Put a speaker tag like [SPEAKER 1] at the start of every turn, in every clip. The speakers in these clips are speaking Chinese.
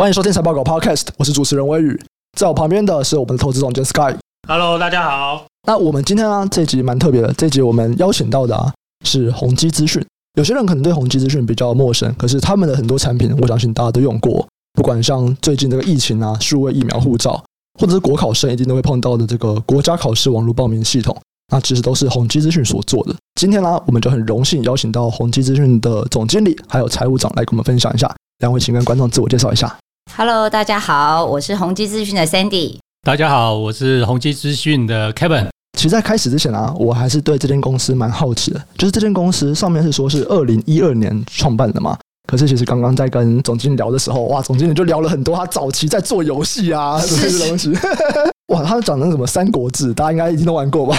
[SPEAKER 1] 欢迎收听财报狗 Podcast，我是主持人威宇，在我旁边的是我们的投资总监 Sky。
[SPEAKER 2] Hello，大家好。
[SPEAKER 1] 那我们今天啊，这集蛮特别的，这集我们邀请到的啊是宏基资讯。有些人可能对宏基资讯比较陌生，可是他们的很多产品，我相信大家都用过。不管像最近这个疫情啊，数位疫苗护照，或者是国考生一定都会碰到的这个国家考试网络报名系统，那其实都是宏基资讯所做的。今天呢、啊，我们就很荣幸邀请到宏基资讯的总经理还有财务长来跟我们分享一下。两位，请跟观众自我介绍一下。
[SPEAKER 3] Hello，大家好，我是宏基资讯的 Sandy。
[SPEAKER 2] 大家好，我是宏基资讯的 Kevin。
[SPEAKER 1] 其实，在开始之前啊，我还是对这间公司蛮好奇的。就是这间公司上面是说是二零一二年创办的嘛？可是其实刚刚在跟总经理聊的时候，哇，总经理就聊了很多他早期在做游戏啊这些东西。哇，他讲的什么《三国志》，大家应该已经都玩过吧？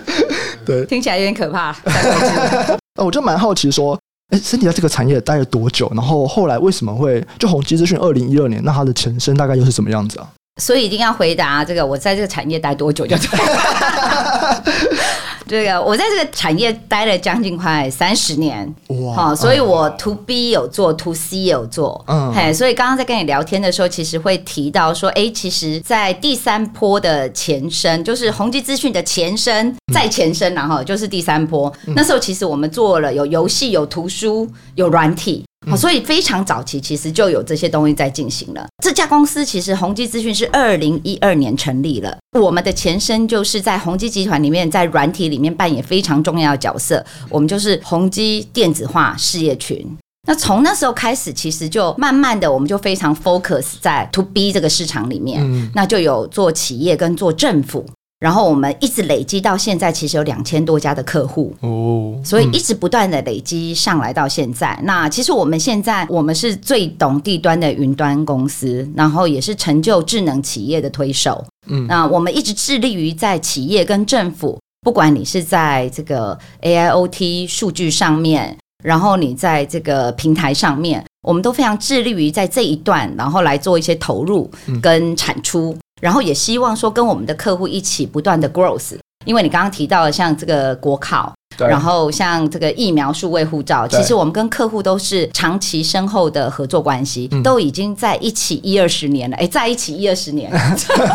[SPEAKER 1] 对，
[SPEAKER 3] 听起来有点可怕。三国志。
[SPEAKER 1] 我就蛮好奇说。哎身体在这个产业待了多久？然后后来为什么会就红基资讯二零一二年？那它的前身大概又是什么样子啊？
[SPEAKER 3] 所以一定要回答这个，我在这个产业待多久就对了。这个我在这个产业待了将近快三十年，哇！好，所以我 To B 有做，To C 也有做，嗯，嘿，所以刚刚在跟你聊天的时候，其实会提到说，哎，其实，在第三波的前身，就是宏基资讯的前身，在前身，然后就是第三波。那时候其实我们做了有游戏、有图书、有软体。好，所以非常早期其实就有这些东西在进行了。这家公司其实宏基资讯是二零一二年成立了，我们的前身就是在宏基集团里面，在软体里面扮演非常重要的角色。我们就是宏基电子化事业群。那从那时候开始，其实就慢慢的，我们就非常 focus 在 to B 这个市场里面，那就有做企业跟做政府。然后我们一直累积到现在，其实有两千多家的客户哦，所以一直不断的累积上来到现在。那其实我们现在我们是最懂地端的云端公司，然后也是成就智能企业的推手。嗯，那我们一直致力于在企业跟政府，不管你是在这个 AIoT 数据上面，然后你在这个平台上面，我们都非常致力于在这一段，然后来做一些投入跟产出。然后也希望说跟我们的客户一起不断的 growth，因为你刚刚提到了像这个国考，对然后像这个疫苗数位护照，其实我们跟客户都是长期深厚的合作关系，嗯、都已经在一起一二十年了，哎，在一起一二十年，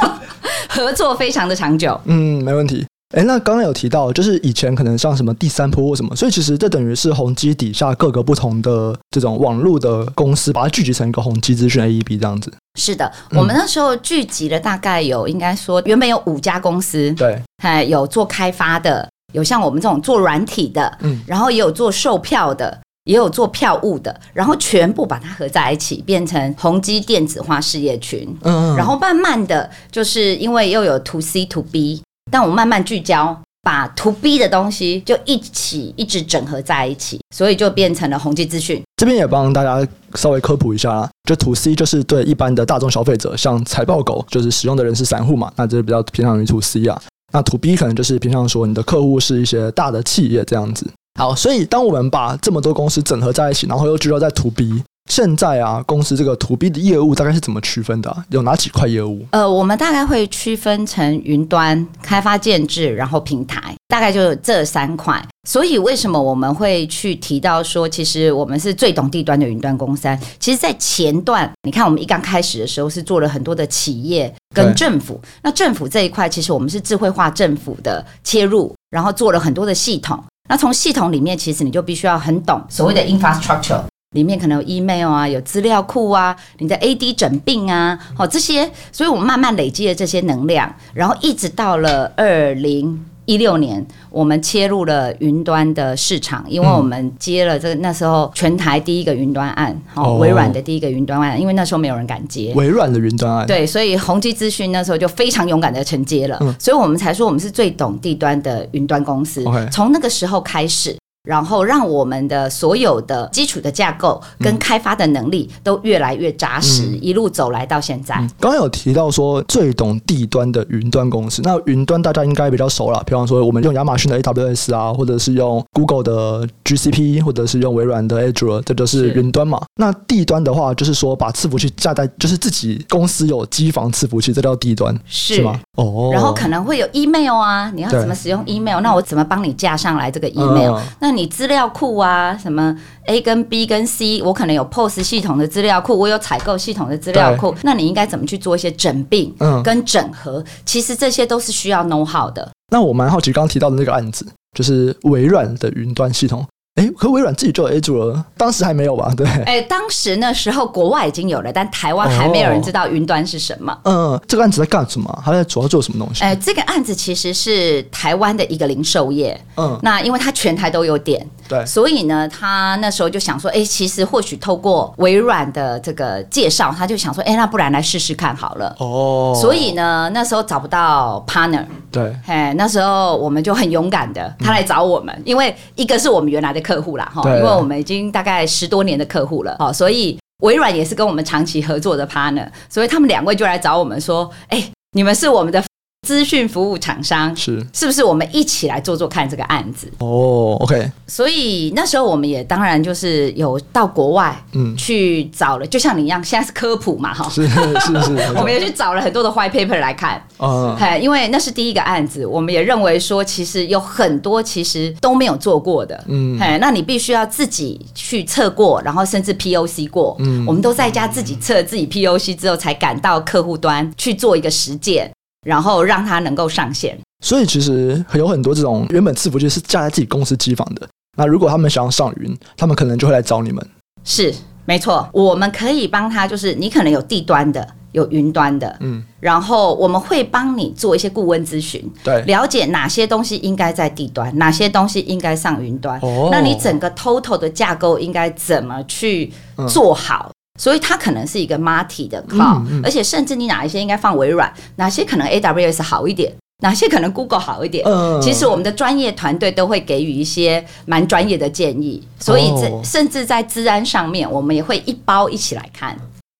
[SPEAKER 3] 合作非常的长久。嗯，
[SPEAKER 1] 没问题。哎，那刚刚有提到，就是以前可能像什么第三波或什么，所以其实这等于是宏基底下各个不同的这种网络的公司，把它聚集成一个宏基资讯 AEB 这样子。
[SPEAKER 3] 是的，我们那时候聚集了大概有，应该说原本有五家公司，
[SPEAKER 1] 对，
[SPEAKER 3] 还有做开发的，有像我们这种做软体的，嗯，然后也有做售票的，也有做票务的，然后全部把它合在一起，变成宏基电子化事业群。嗯，嗯，然后慢慢的就是因为又有 To C To B。但我慢慢聚焦，把 To B 的东西就一起一直整合在一起，所以就变成了宏基资讯。
[SPEAKER 1] 这边也帮大家稍微科普一下啦，就 To C 就是对一般的大众消费者，像财报狗就是使用的人是散户嘛，那这是比较偏向于 To C 啊。那 To B 可能就是偏向说你的客户是一些大的企业这样子。好，所以当我们把这么多公司整合在一起，然后又聚焦在 To B。现在啊，公司这个 To B 的业务大概是怎么区分的啊？有哪几块业务？
[SPEAKER 3] 呃，我们大概会区分成云端、开发、建制，然后平台，大概就这三块。所以为什么我们会去提到说，其实我们是最懂地端的云端公司？其实，在前段，你看我们一刚开始的时候是做了很多的企业跟政府。那政府这一块，其实我们是智慧化政府的切入，然后做了很多的系统。那从系统里面，其实你就必须要很懂所谓的 infrastructure。里面可能有 email 啊，有资料库啊，你的 AD 诊病啊，好这些，所以我们慢慢累积了这些能量，然后一直到了二零一六年，我们切入了云端的市场，因为我们接了这个那时候全台第一个云端案，好微软的第一个云端案，因为那时候没有人敢接。
[SPEAKER 1] 微软的云端案，
[SPEAKER 3] 对，所以宏基资讯那时候就非常勇敢的承接了，嗯、所以我们才说我们是最懂地端的云端公司，从那个时候开始。然后让我们的所有的基础的架构跟开发的能力都越来越扎实，嗯、一路走来到现在。嗯、
[SPEAKER 1] 刚刚有提到说最懂地端的云端公司，那云端大家应该比较熟了，比方说我们用亚马逊的 AWS 啊，或者是用 Google 的 GCP，或者是用微软的 Azure，这就是云端嘛。那地端的话，就是说把伺服器架在，就是自己公司有机房伺服器，这叫地端，是，是吗？哦。
[SPEAKER 3] 然后可能会有 email 啊，你要怎么使用 email？那我怎么帮你架上来这个 email？、嗯、那你资料库啊，什么 A 跟 B 跟 C，我可能有 POS 系统的资料库，我有采购系统的资料库，那你应该怎么去做一些整并跟整合？嗯、其实这些都是需要 know how 的。
[SPEAKER 1] 那我蛮好奇，刚刚提到的那个案子，就是微软的云端系统。哎，可微软自己就有 Azure 了，当时还没有吧？对。
[SPEAKER 3] 哎，当时那时候国外已经有了，但台湾还没有人知道云端是什么。
[SPEAKER 1] 嗯、呃，这个案子在干什么？它在主要做什么东西？
[SPEAKER 3] 哎，这个案子其实是台湾的一个零售业。嗯，那因为它全台都有点，
[SPEAKER 1] 对，
[SPEAKER 3] 所以呢，他那时候就想说，哎，其实或许透过微软的这个介绍，他就想说，哎，那不然来试试看好了。哦。所以呢，那时候找不到 partner。
[SPEAKER 1] 对。
[SPEAKER 3] 哎，那时候我们就很勇敢的，他来找我们，嗯、因为一个是我们原来的客户啦，哈。因为我们已经大概十多年的客户了，所以微软也是跟我们长期合作的 partner，所以他们两位就来找我们说：“哎，你们是我们的。”资讯服务厂商是。是不是我们一起来做做看这个案子？
[SPEAKER 1] 哦，OK。
[SPEAKER 3] 所以那时候我们也当然就是有到国外嗯。去找了，就像你一样，现在是科普嘛哈，
[SPEAKER 1] 是是是，
[SPEAKER 3] 我们也去找了很多的 white paper 来看。啊，因为那是第一个案子，我们也认为说其实有很多其实都没有做过的，嗯，那你必须要自己去测过，然后甚至 POC 过，嗯，我们都在家自己测自己 POC 之后，才赶到客户端去做一个实践。然后让它能够上线，
[SPEAKER 1] 所以其实有很多这种原本伺服器是架在自己公司机房的。那如果他们想要上云，他们可能就会来找你们。
[SPEAKER 3] 是，没错，我们可以帮他，就是你可能有地端的，有云端的，嗯，然后我们会帮你做一些顾问咨询，
[SPEAKER 1] 对，
[SPEAKER 3] 了解哪些东西应该在地端，哪些东西应该上云端。哦，那你整个 total 的架构应该怎么去做好？嗯所以它可能是一个 multi 的 cloud，嗯嗯，而且甚至你哪一些应该放微软，哪些可能 AWS 好一点，哪些可能 Google 好一点。嗯，其实我们的专业团队都会给予一些蛮专业的建议。所以这甚至在资安上面，我们也会一包一起来看。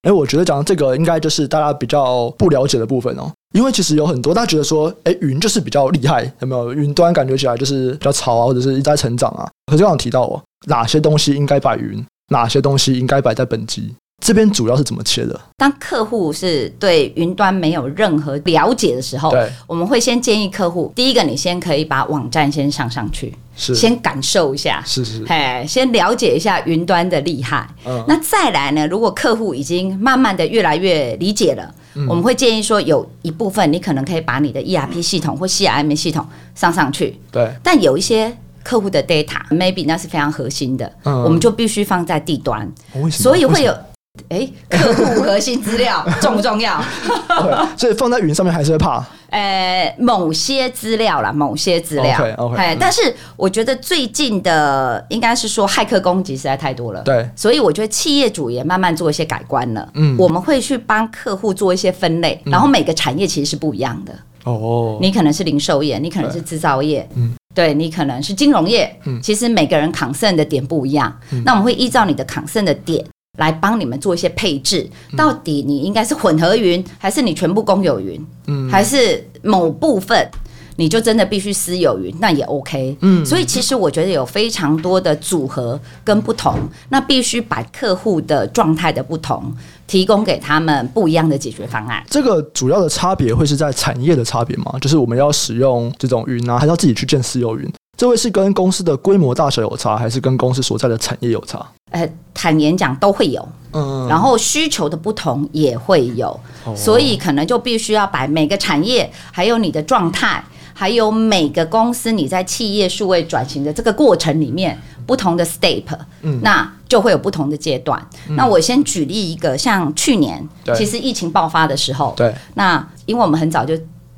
[SPEAKER 1] 哎、欸，我觉得讲的这个应该就是大家比较不了解的部分哦，因为其实有很多大家觉得说，哎、欸，云就是比较厉害，有没有？云端感觉起来就是比较潮啊，或者是一直在成长啊。可是刚刚提到哦，哪些东西应该摆云，哪些东西应该摆在本机？这边主要是怎么切的？
[SPEAKER 3] 当客户是对云端没有任何了解的时候，对，我们会先建议客户，第一个，你先可以把网站先上上去，是，先感受一下，
[SPEAKER 1] 是是，
[SPEAKER 3] 嘿，先了解一下云端的厉害。嗯，那再来呢？如果客户已经慢慢的越来越理解了，嗯，我们会建议说，有一部分你可能可以把你的 ERP 系统或 CRM 系统上上去，
[SPEAKER 1] 对，
[SPEAKER 3] 但有一些。客户的 data，maybe 那是非常核心的，嗯、我们就必须放在地端，所以会有，哎，客户核心资料 重不重要？
[SPEAKER 1] 所以放在云上面还是会怕。
[SPEAKER 3] 呃，某些资料啦，某些资料
[SPEAKER 1] ，OK OK。
[SPEAKER 3] 哎，但是我觉得最近的应该是说骇客攻击实在太多了，
[SPEAKER 1] 对，
[SPEAKER 3] 所以我觉得企业主也慢慢做一些改观了。嗯，我们会去帮客户做一些分类，然后每个产业其实是不一样的。哦，你可能是零售业，你可能是制造业，嗯。对，你可能是金融业，嗯，其实每个人 concern 的点不一样，嗯，那我们会依照你的 concern 的点来帮你们做一些配置，嗯，到底你应该是混合云，还是你全部公有云，嗯，还是某部分？你就真的必须私有云，那也 OK。嗯，所以其实我觉得有非常多的组合跟不同，那必须把客户的状态的不同提供给他们不一样的解决方案。
[SPEAKER 1] 这个主要的差别会是在产业的差别吗？就是我们要使用这种云啊，还是要自己去建私有云？这位是跟公司的规模大小有差，还是跟公司所在的产业有差？
[SPEAKER 3] 呃，坦言讲都会有，嗯，然后需求的不同也会有，哦，所以可能就必须要把每个产业还有你的状态。还有每个公司你在企业数位转型的这个过程里面，不同的 step，嗯，那就会有不同的阶段。嗯，那我先举例一个，像去年，其实疫情爆发的时候，
[SPEAKER 1] 对，
[SPEAKER 3] 那因为我们很早就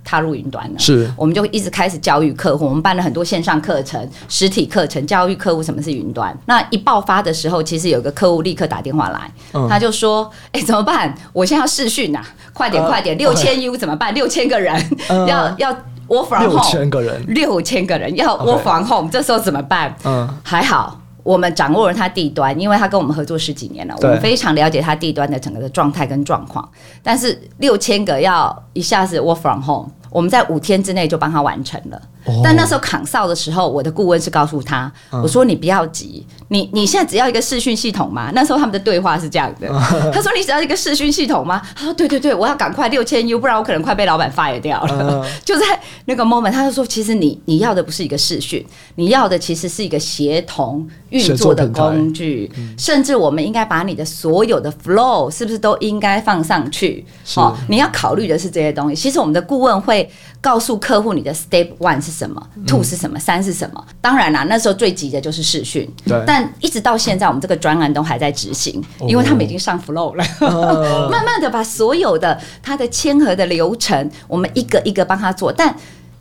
[SPEAKER 3] 踏入云端了，
[SPEAKER 1] 是，
[SPEAKER 3] 我们就一直开始教育客户，我们办了很多线上课程、实体课程，教育客户什么是云端。那一爆发的时候，其实有个客户立刻打电话来，嗯，他就说：“哎，怎么办？我现在要试训呐，快点快点，六千 U 怎么办？六千个人要 要。” Work from home，六
[SPEAKER 1] 千个人，
[SPEAKER 3] 六千个人要 Work from home，Okay. 这时候怎么办？嗯，还好，我们掌握了他地端，因为他跟我们合作十几年了，我们非常了解他地端的整个的状态跟状况。但是六千个要一下子 Work from home，我们在五天之内就帮他完成了。哦、但那时候扛哨的时候，我的顾问是告诉他：“嗯、我说你不要急，你你现在只要一个视讯系统嘛。”那时候他们的对话是这样的：“嗯、他说你只要一个视讯系统吗？”他说：“对对对，我要赶快六千 U，不然我可能快被老板 fire 掉了。嗯”就在那个 moment，他就说：“其实你你要的不是一个视讯，你要的其实是一个协同运作的工具，嗯、甚至我们应该把你的所有的 flow 是不是都应该放上去？哦，你要考虑的是这些东西。其实我们的顾问会告诉客户你的 step one 是什么，two 是什么，三是什么。当然啦，那时候最急的就是视讯，对但一直到现在，我们这个专案都还在执行，哦、因为他们已经上 flow 了，哦、慢慢的把所有的他的签合的流程，我们一个一个帮他做，但。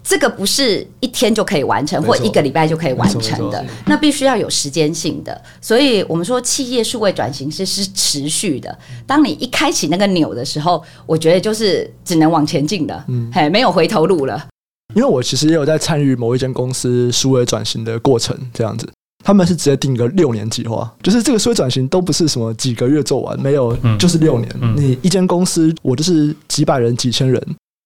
[SPEAKER 3] 这个不是一天就可以完成，或一个礼拜就可以完成的，那必须要有时间性的。所以我们说，企业数位转型是是持续的。当你一开启那个钮的时候，我觉得就是只能往前进的，嗯，嘿，没有回头路了。
[SPEAKER 1] 因为我其实也有在参与某一间公司数位转型的过程，这样子，他们是直接定个六年计划，就是这个数位转型都不是什么几个月做完，没有，就是六年。你一间公司，我就是几百人、几千人。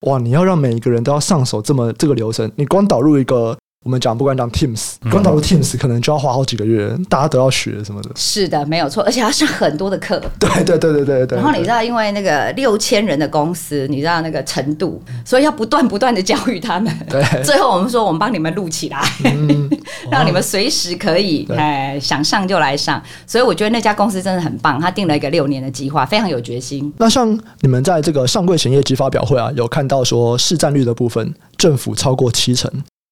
[SPEAKER 1] 哇！你要让每一个人都要上手这么这个流程，你光导入一个，我们讲不管讲 Teams，光导入 Teams 可能就要花好几个月，大家都要学什么的。
[SPEAKER 3] 是的，没有错，而且要上很多的课。
[SPEAKER 1] 对对对对对对。
[SPEAKER 3] 然后你知道，因为那个六千人的公司，你知道那个程度，所以要不断不断的教育他们。对。最后我们说，我们帮你们录起来，嗯、让你们随时可以哎对想上就来上。所以我觉得那家公司真的很棒，他定了一个六年的计划，非常有决心。
[SPEAKER 1] 那像你们在这个上柜前业绩发表会啊，有看到说市占率的部分，政府超过七成。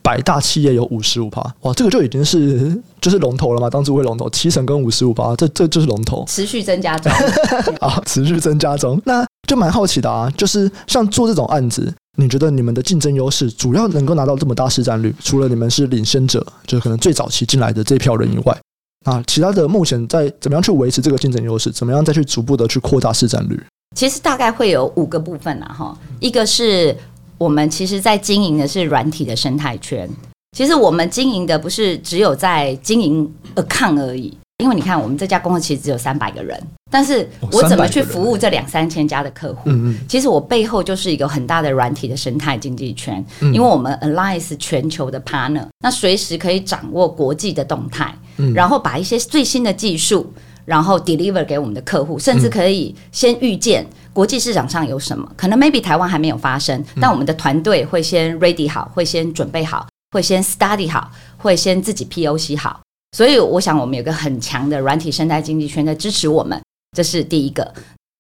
[SPEAKER 1] 百大企业有五十五趴，哇，这个就已经是就是龙头了嘛？当之无愧龙头七成跟五十五趴，这这就是龙头，
[SPEAKER 3] 持续增加中
[SPEAKER 1] 啊，持续增加中。那就蛮好奇的啊，就是像做这种案子，你觉得你们的竞争优势主要能够拿到这么大市占率，除了你们是领先者，就是可能最早期进来的这票人以外，啊，其他的目前在怎么样去维持这个竞争优势，怎么样再去逐步的去扩大市占率？
[SPEAKER 3] 其实大概会有五个部分啦，哈，一个是。我们其实，在经营的是软体的生态圈。其实，我们经营的不是只有在经营 account 而已。因为你看，我们这家公司其实只有三百个人，但是我怎么去服务这两三千家的客户？其实我背后就是一个很大的软体的生态经济圈。因为我们 Alliance 全球的 partner，那随时可以掌握国际的动态，然后把一些最新的技术，然后 deliver 给我们的客户，甚至可以先预见。国际市场上有什么？可能 maybe 台湾还没有发生，但我们的团队会先 ready 好，会先准备好，会先 study 好，会先自己 POC 好。所以我想，我们有个很强的软体生态经济圈在支持我们，这是第一个。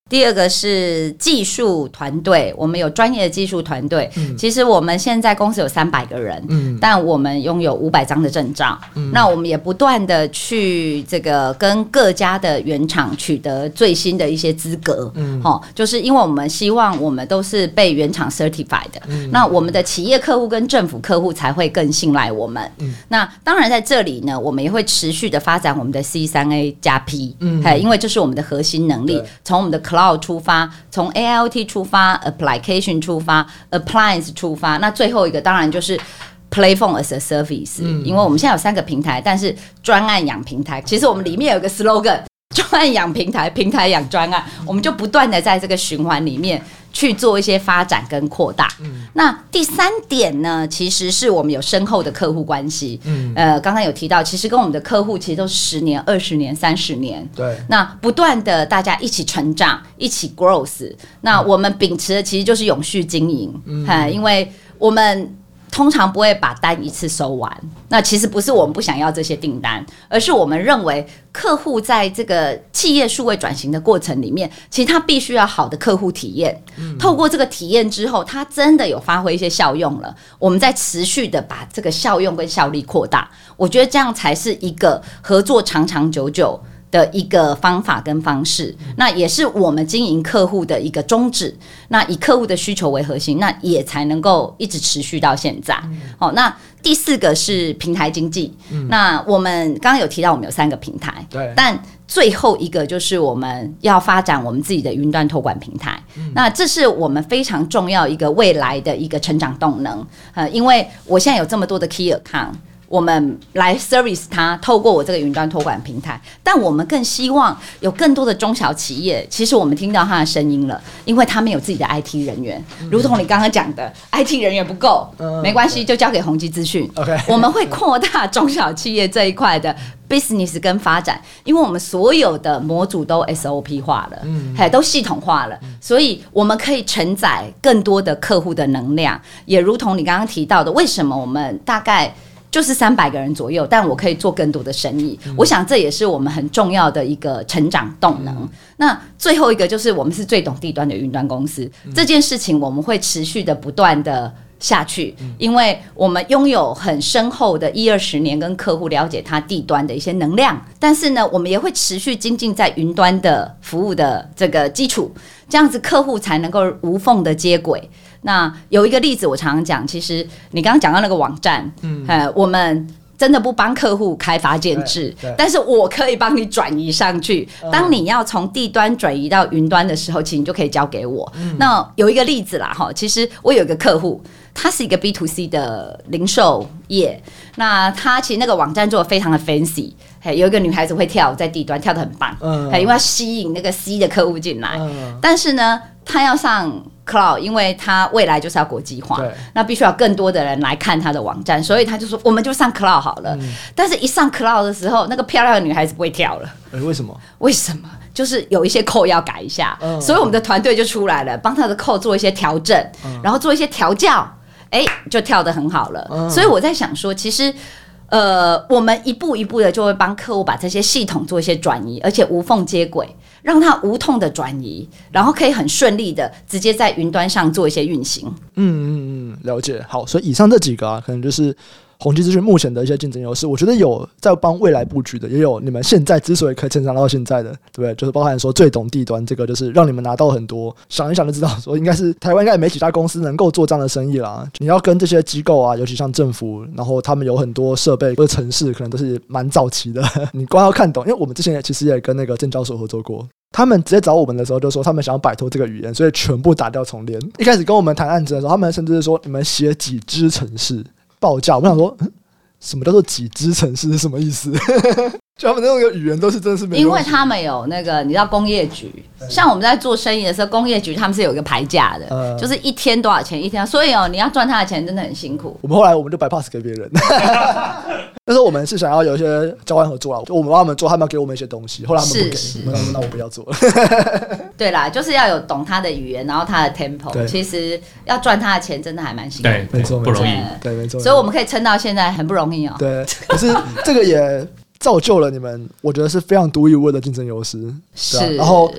[SPEAKER 3] 第二个是技术团队，我们有专业的技术团队。嗯、其实我们现在公司有三百个人，嗯、但我们拥有五百张的证照。嗯、那我们也不断的去这个跟各家的原厂取得最新的一些资格。嗯，哦，就是因为我们希望我们都是被原厂 certified 的。嗯、那我们的企业客户跟政府客户才会更信赖我们。嗯，那当然在这里呢，我们也会持续的发展我们的 C 三 A 加 P。嗯，因为这是我们的核心能力，从我们的 cloud 出发，从 AIoT 出发，application 出发，appliance 出发，那最后一个当然就是 platform as a service，嗯，因为我们现在有三个平台，但是专案养平台，其实我们里面有个 slogan，专案养平台，平台养专案，我们就不断的在这个循环里面。去做一些发展跟扩大。嗯，那第三点呢，其实是我们有深厚的客户关系。嗯，呃，刚刚有提到，其实跟我们的客户其实都是十年、二十年、三十年。对，那不断的大家一起成长，一起 growth。那我们秉持的其实就是永续经营。嗯，因为我们。通常不会把单一次收完，那其实不是我们不想要这些订单，而是我们认为客户在这个企业数位转型的过程里面，其实他必须要好的客户体验。透过这个体验之后，他真的有发挥一些效用了，我们再持续的把这个效用跟效力扩大。我觉得这样才是一个合作长长久久的一个方法跟方式，那也是我们经营客户的一个宗旨。那以客户的需求为核心，那也才能够一直持续到现在。好，那第四个是平台经济。那我们刚刚有提到，我们有三个平台，对。但最后一个就是我们要发展我们自己的云端托管平台。那这是我们非常重要一个未来的一个成长动能。呃，因为我现在有这么多的 key account。我们来 service 它，透过我这个云端托管平台，但我们更希望有更多的中小企业。其实我们听到它的声音了，因为他们有自己的 IT 人员，如同你刚刚讲的，IT 人员不够，没关系，就交给宏基资讯。OK，我们会扩大中小企业这一块的 business 跟发展，因为我们所有的模组都 SOP 化了，嗯，还都系统化了，所以我们可以承载更多的客户的能量。也如同你刚刚提到的，为什么我们大概。就是三百个人左右，但我可以做更多的生意。嗯、我想这也是我们很重要的一个成长动能。嗯、那最后一个就是我们是最懂地端的云端公司，嗯、这件事情我们会持续的不断的下去，嗯、因为我们拥有很深厚的一二十年跟客户了解他地端的一些能量。但是呢，我们也会持续精进在云端的服务的这个基础，这样子客户才能够无缝的接轨。那有一个例子，我常常讲，其实你刚刚讲到那个网站，嗯，呃，我们真的不帮客户开发建置，但是我可以帮你转移上去。当你要从地端转移到云端的时候，其实你就可以交给我。嗯、那有一个例子啦，哈，其实我有一个客户，他是一个 B to C 的零售业，那他其实那个网站做的非常的 fancy，嘿，有一个女孩子会跳，在地端跳的很棒，嗯，因为要吸引那个 C 的客户进来，嗯、但是呢，他要上。Cloud，因为它未来就是要国际化，那必须要更多的人来看他的网站，所以他就说我们就上 Cloud 好了。嗯、但是，一上 Cloud 的时候，那个漂亮的女孩子不会跳了。
[SPEAKER 1] 哎、欸，为什么？
[SPEAKER 3] 为什么？就是有一些 code 要改一下，嗯、所以我们的团队就出来了，帮他的 code 做一些调整，嗯、然后做一些调教，哎、欸，就跳得很好了。嗯、所以我在想说，其实。呃，我们一步一步的就会帮客户把这些系统做一些转移，而且无缝接轨，让它无痛的转移，然后可以很顺利的直接在云端上做一些运行。嗯
[SPEAKER 1] 嗯嗯，了解。好，所以以上这几个啊，可能就是。宏基资讯目前的一些竞争优势，我觉得有在帮未来布局的，也有你们现在之所以可以成长到现在的，对不对？就是包含说最懂地端这个，就是让你们拿到很多。想一想就知道，说应该是台湾应该也没几家公司能够做这样的生意啦。你要跟这些机构啊，尤其像政府，然后他们有很多设备或者城市，可能都是蛮早期的。你光要看懂，因为我们之前也其实也跟那个证交所合作过，他们直接找我们的时候就说他们想要摆脱这个语言，所以全部打掉重连。一开始跟我们谈案子的时候，他们甚至是说你们写几支城市报价，我想说。什么叫做几支城市是什么意思？就他们那种语言都是真的是没有，
[SPEAKER 3] 因为他们有那个你知道工业局，像我们在做生意的时候，工业局他们是有一个牌价的，呃、就是一天多少钱一天，所以哦，你要赚他的钱真的很辛苦。
[SPEAKER 1] 我们后来我们就 bypass 给别人，那时候我们是想要有一些交换合作啊，就我们帮他们做，他们要给我们一些东西，后来他们不给，是是那那我不要做了。
[SPEAKER 3] 对啦，就是要有懂他的语言，然后他的 tempo，对其实要赚他的钱真的还蛮辛苦，
[SPEAKER 2] 对，没错，不容易，
[SPEAKER 1] 对，没错。
[SPEAKER 3] 所以我们可以撑到现在很不容易哦。
[SPEAKER 1] 对，可是这个也。造就了你们，我觉得是非常独一无二的竞争优势。是、啊，然后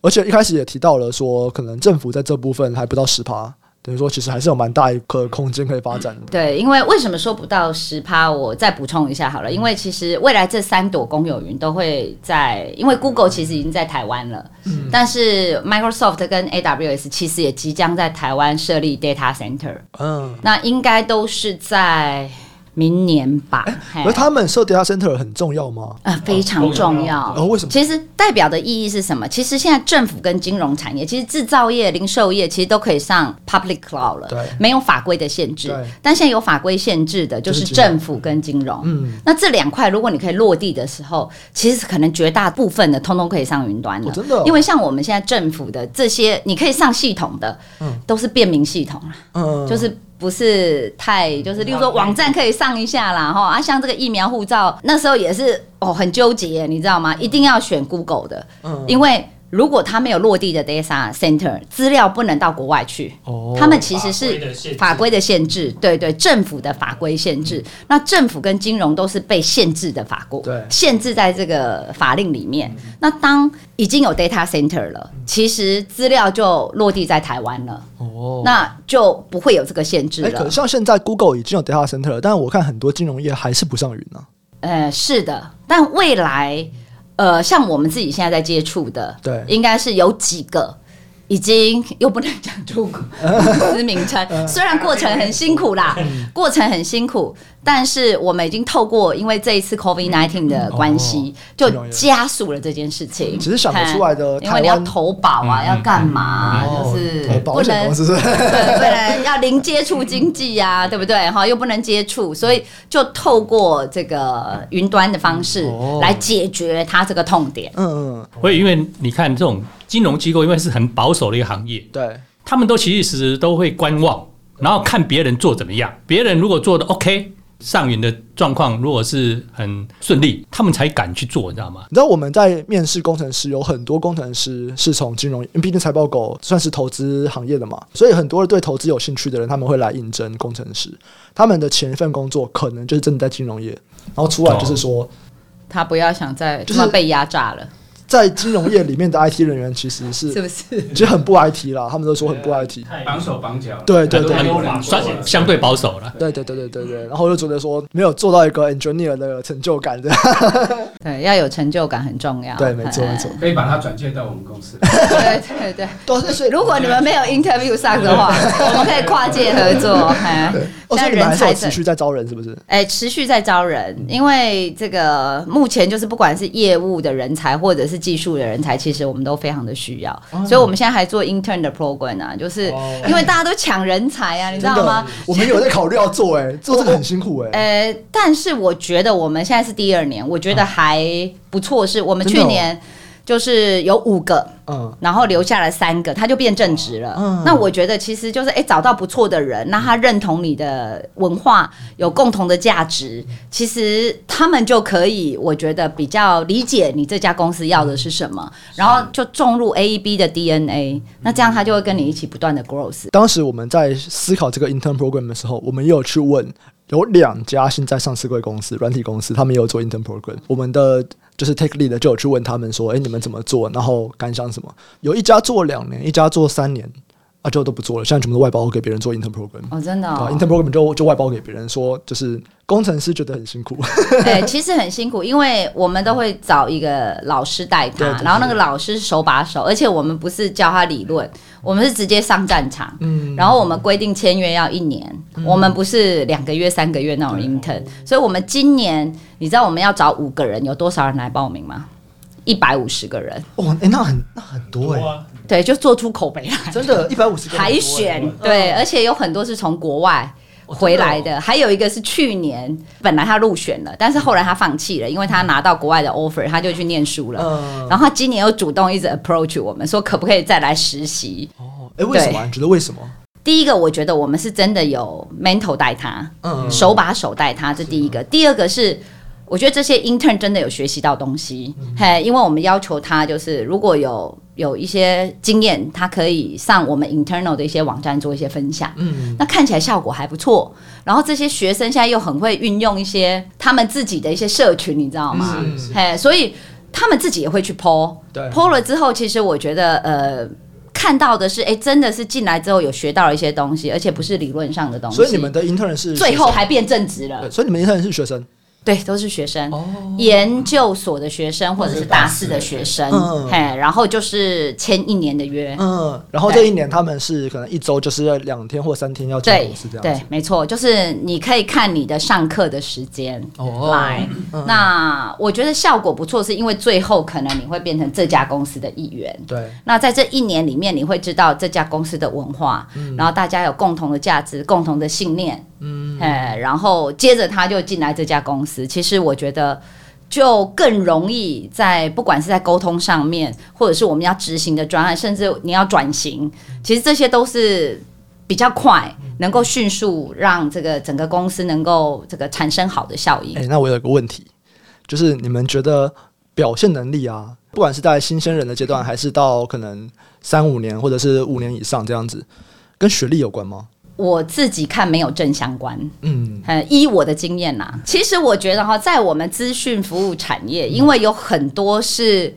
[SPEAKER 1] 而且一开始也提到了说，可能政府在这部分还不到十趴，等于说其实还是有蛮大一个空间可以发展的。
[SPEAKER 3] 对，因为为什么说不到十趴？我再补充一下好了，因为其实未来这三朵公有云都会在，因为 Google 其实已经在台湾了，嗯、但是 Microsoft 跟 AWS 其实也即将在台湾设立 data center。嗯，那应该都是在。明年吧。
[SPEAKER 1] 而他们设 data center 很重要吗？
[SPEAKER 3] 呃，非常重要。
[SPEAKER 1] 哦，为什么？
[SPEAKER 3] 其实代表的意义是什么？其实现在政府跟金融产业，其实制造业、零售业，其实都可以上 public cloud 了。对，没有法规的限制。但现在有法规限制的，就是政府跟金融。嗯。那这两块，如果你可以落地的时候，其实可能绝大部分的，通通可以上云端了。真的。因为像我们现在政府的这些，你可以上系统的，嗯，都是便民系统了。嗯。就是。不是太，就是，例如说网站可以上一下啦，哈啊，像这个疫苗护照，那时候也是哦，很纠结，你知道吗？一定要选 Google 的，嗯，因为。如果他没有落地的 data center，资料不能到国外去。哦，他们其实是法规的限制，对对，政府的法规限制。嗯、那政府跟金融都是被限制的法规，对，限制在这个法令里面。嗯、那当已经有 data center 了，其实资料就落地在台湾了。哦，那就不会有这个限制了。
[SPEAKER 1] 可像现在 Google 已经有 data center 了，但是我看很多金融业还是不上云呢、
[SPEAKER 3] 啊。呃，是的，但未来。呃，像我们自己现在在接触的，对，应该是有几个已经又不能讲出公司名称，虽然过程很辛苦啦，过程很辛苦，但是我们已经透过因为这一次 COVID-19 的关系，就加速了这件事情。
[SPEAKER 1] 只是想得出来的，
[SPEAKER 3] 因为你要投保啊，要干嘛？就是不能对，不能要零接触经济啊，对不对？哈，又不能接触，所以就透过这个云端的方式来解决它这个痛点。嗯
[SPEAKER 2] 嗯，会因为你看这种。金融机构因为是很保守的一个行业，
[SPEAKER 1] 对，
[SPEAKER 2] 他们都其实都会观望，然后看别人做怎么样。别人如果做的 OK，上云的状况如果是很顺利，他们才敢去做，你知道吗？
[SPEAKER 1] 你知道我们在面试工程师，有很多工程师是从金融，因为毕竟财报狗算是投资行业的嘛，所以很多对投资有兴趣的人，他们会来应征工程师。他们的前一份工作可能就是真的在金融业，然后出来就是说，哦、
[SPEAKER 3] 他不要想再就是被压榨了。
[SPEAKER 1] 在金融业里面的 IT 人员其实是
[SPEAKER 3] 是不是？
[SPEAKER 1] 其实很不 IT 啦，他们都说很不 IT，
[SPEAKER 4] 绑手绑脚。
[SPEAKER 1] 对对对，
[SPEAKER 2] 算相对保守了。
[SPEAKER 1] 对对对对对对，然后就觉得说没有做到一个 engineer 的成就感的。
[SPEAKER 3] 对，要有成就感很重要。
[SPEAKER 1] 对，没错没错。
[SPEAKER 4] 可以把它转介到我们公司。
[SPEAKER 3] 对 对对，都是。如果你们没有 interview 上的话，我们可以跨界合作。
[SPEAKER 1] 现在人才持续在招人，是不是？
[SPEAKER 3] 哎，持续在招人，因为这个目前就是不管是业务的人才或者是技术的人才，其实我们都非常的需要，所以我们现在还做 intern 的 program 啊，就是因为大家都抢人才啊，你知道吗？
[SPEAKER 1] 我们有在考虑要做，哎，做这个很辛苦，哎。
[SPEAKER 3] 呃，但是我觉得我们现在是第二年，我觉得还不错，是我们去年。就是有五个，嗯，然后留下了三个，他就变正直了。嗯，那我觉得其实就是，哎，找到不错的人，那他认同你的文化，有共同的价值，其实他们就可以，我觉得比较理解你这家公司要的是什么，然后就种入 AEB 的 DNA，那这样他就会跟你一起不断的 growth。
[SPEAKER 1] 当时我们在思考这个 intern program 的时候，我们也有去问，有两家现在上市贵公司，软体公司，他们也有做 intern program，我们的。就是 Take Lead 就有去问他们说，哎、你们怎么做？然后感想什么？有一家做两年，一家做三年，啊，就都不做了，现在全部都外包给别人做 Intern Program。
[SPEAKER 3] 哦，真的、哦、
[SPEAKER 1] ，Intern Program 就就外包给别人，说就是工程师觉得很辛苦。
[SPEAKER 3] 对，其实很辛苦，因为我们都会找一个老师带他，然后那个老师是手把手，而且我们不是教他理论，我们是直接上战场。嗯，然后我们规定签约要一年，嗯、我们不是两个月、三个月那种 Intern，所以我们今年。你知道我们要找五个人，有多少人来报名吗？一百五十个人。
[SPEAKER 1] 哦，那很那很多哎。
[SPEAKER 3] 对，就做出口碑来。
[SPEAKER 1] 真的，一百五十个。
[SPEAKER 3] 海选，对，而且有很多是从国外回来的、还有一个是去年本来他入选了，但是后来他放弃了，因为他拿到国外的 offer，他就去念书了。嗯。然后他今年又主动一直 approach 我们，说可不可以再来实习？
[SPEAKER 1] 哦，哎、欸，为什么？你觉得为什么？
[SPEAKER 3] 第一个，我觉得我们是真的有 mentor 带他，嗯，手把手带他，这第一个。第二个是。我觉得这些 intern 真的有学习到东西，嘿，因为我们要求他就是如果有有一些经验，他可以上我们 internal 的一些网站做一些分享，嗯，那看起来效果还不错。然后这些学生现在又很会运用一些他们自己的一些社群，你知道吗？嘿，所以他们自己也会去 po，对，po 了之后，其实我觉得呃，看到的是，哎，真的是进来之后有学到了一些东西，而且不是理论上的东西。
[SPEAKER 1] 所以你们的 intern 是
[SPEAKER 3] 最后还变正职了，
[SPEAKER 1] 所以你们 intern 是学生。
[SPEAKER 3] 对，都是学生，哦，研究所的学生或者是大四的学生，嗯，嘿，然后就是签一年的约，嗯，
[SPEAKER 1] 然后这一年他们是可能一周就是要两天或三天要进公司这样子，
[SPEAKER 3] 对，没错，就是你可以看你的上课的时间来，哦，那我觉得效果不错，是因为最后可能你会变成这家公司的一员，
[SPEAKER 1] 对，
[SPEAKER 3] 那在这一年里面你会知道这家公司的文化，嗯，然后大家有共同的价值、共同的信念。嗯，哎，然后接着他就进来这家公司。其实我觉得就更容易在不管是在沟通上面，或者是我们要执行的专案，甚至你要转型，其实这些都是比较快，能够迅速让这个整个公司能够这个产生好的效益。
[SPEAKER 1] 哎，那我有一个问题，就是你们觉得表现能力啊，不管是在新鲜人的阶段，还是到可能三五年或者是五年以上这样子，跟学历有关吗？
[SPEAKER 3] 我自己看没有正相关，嗯，依我的经验呐，其实我觉得哈，在我们资讯服务产业，因为有很多是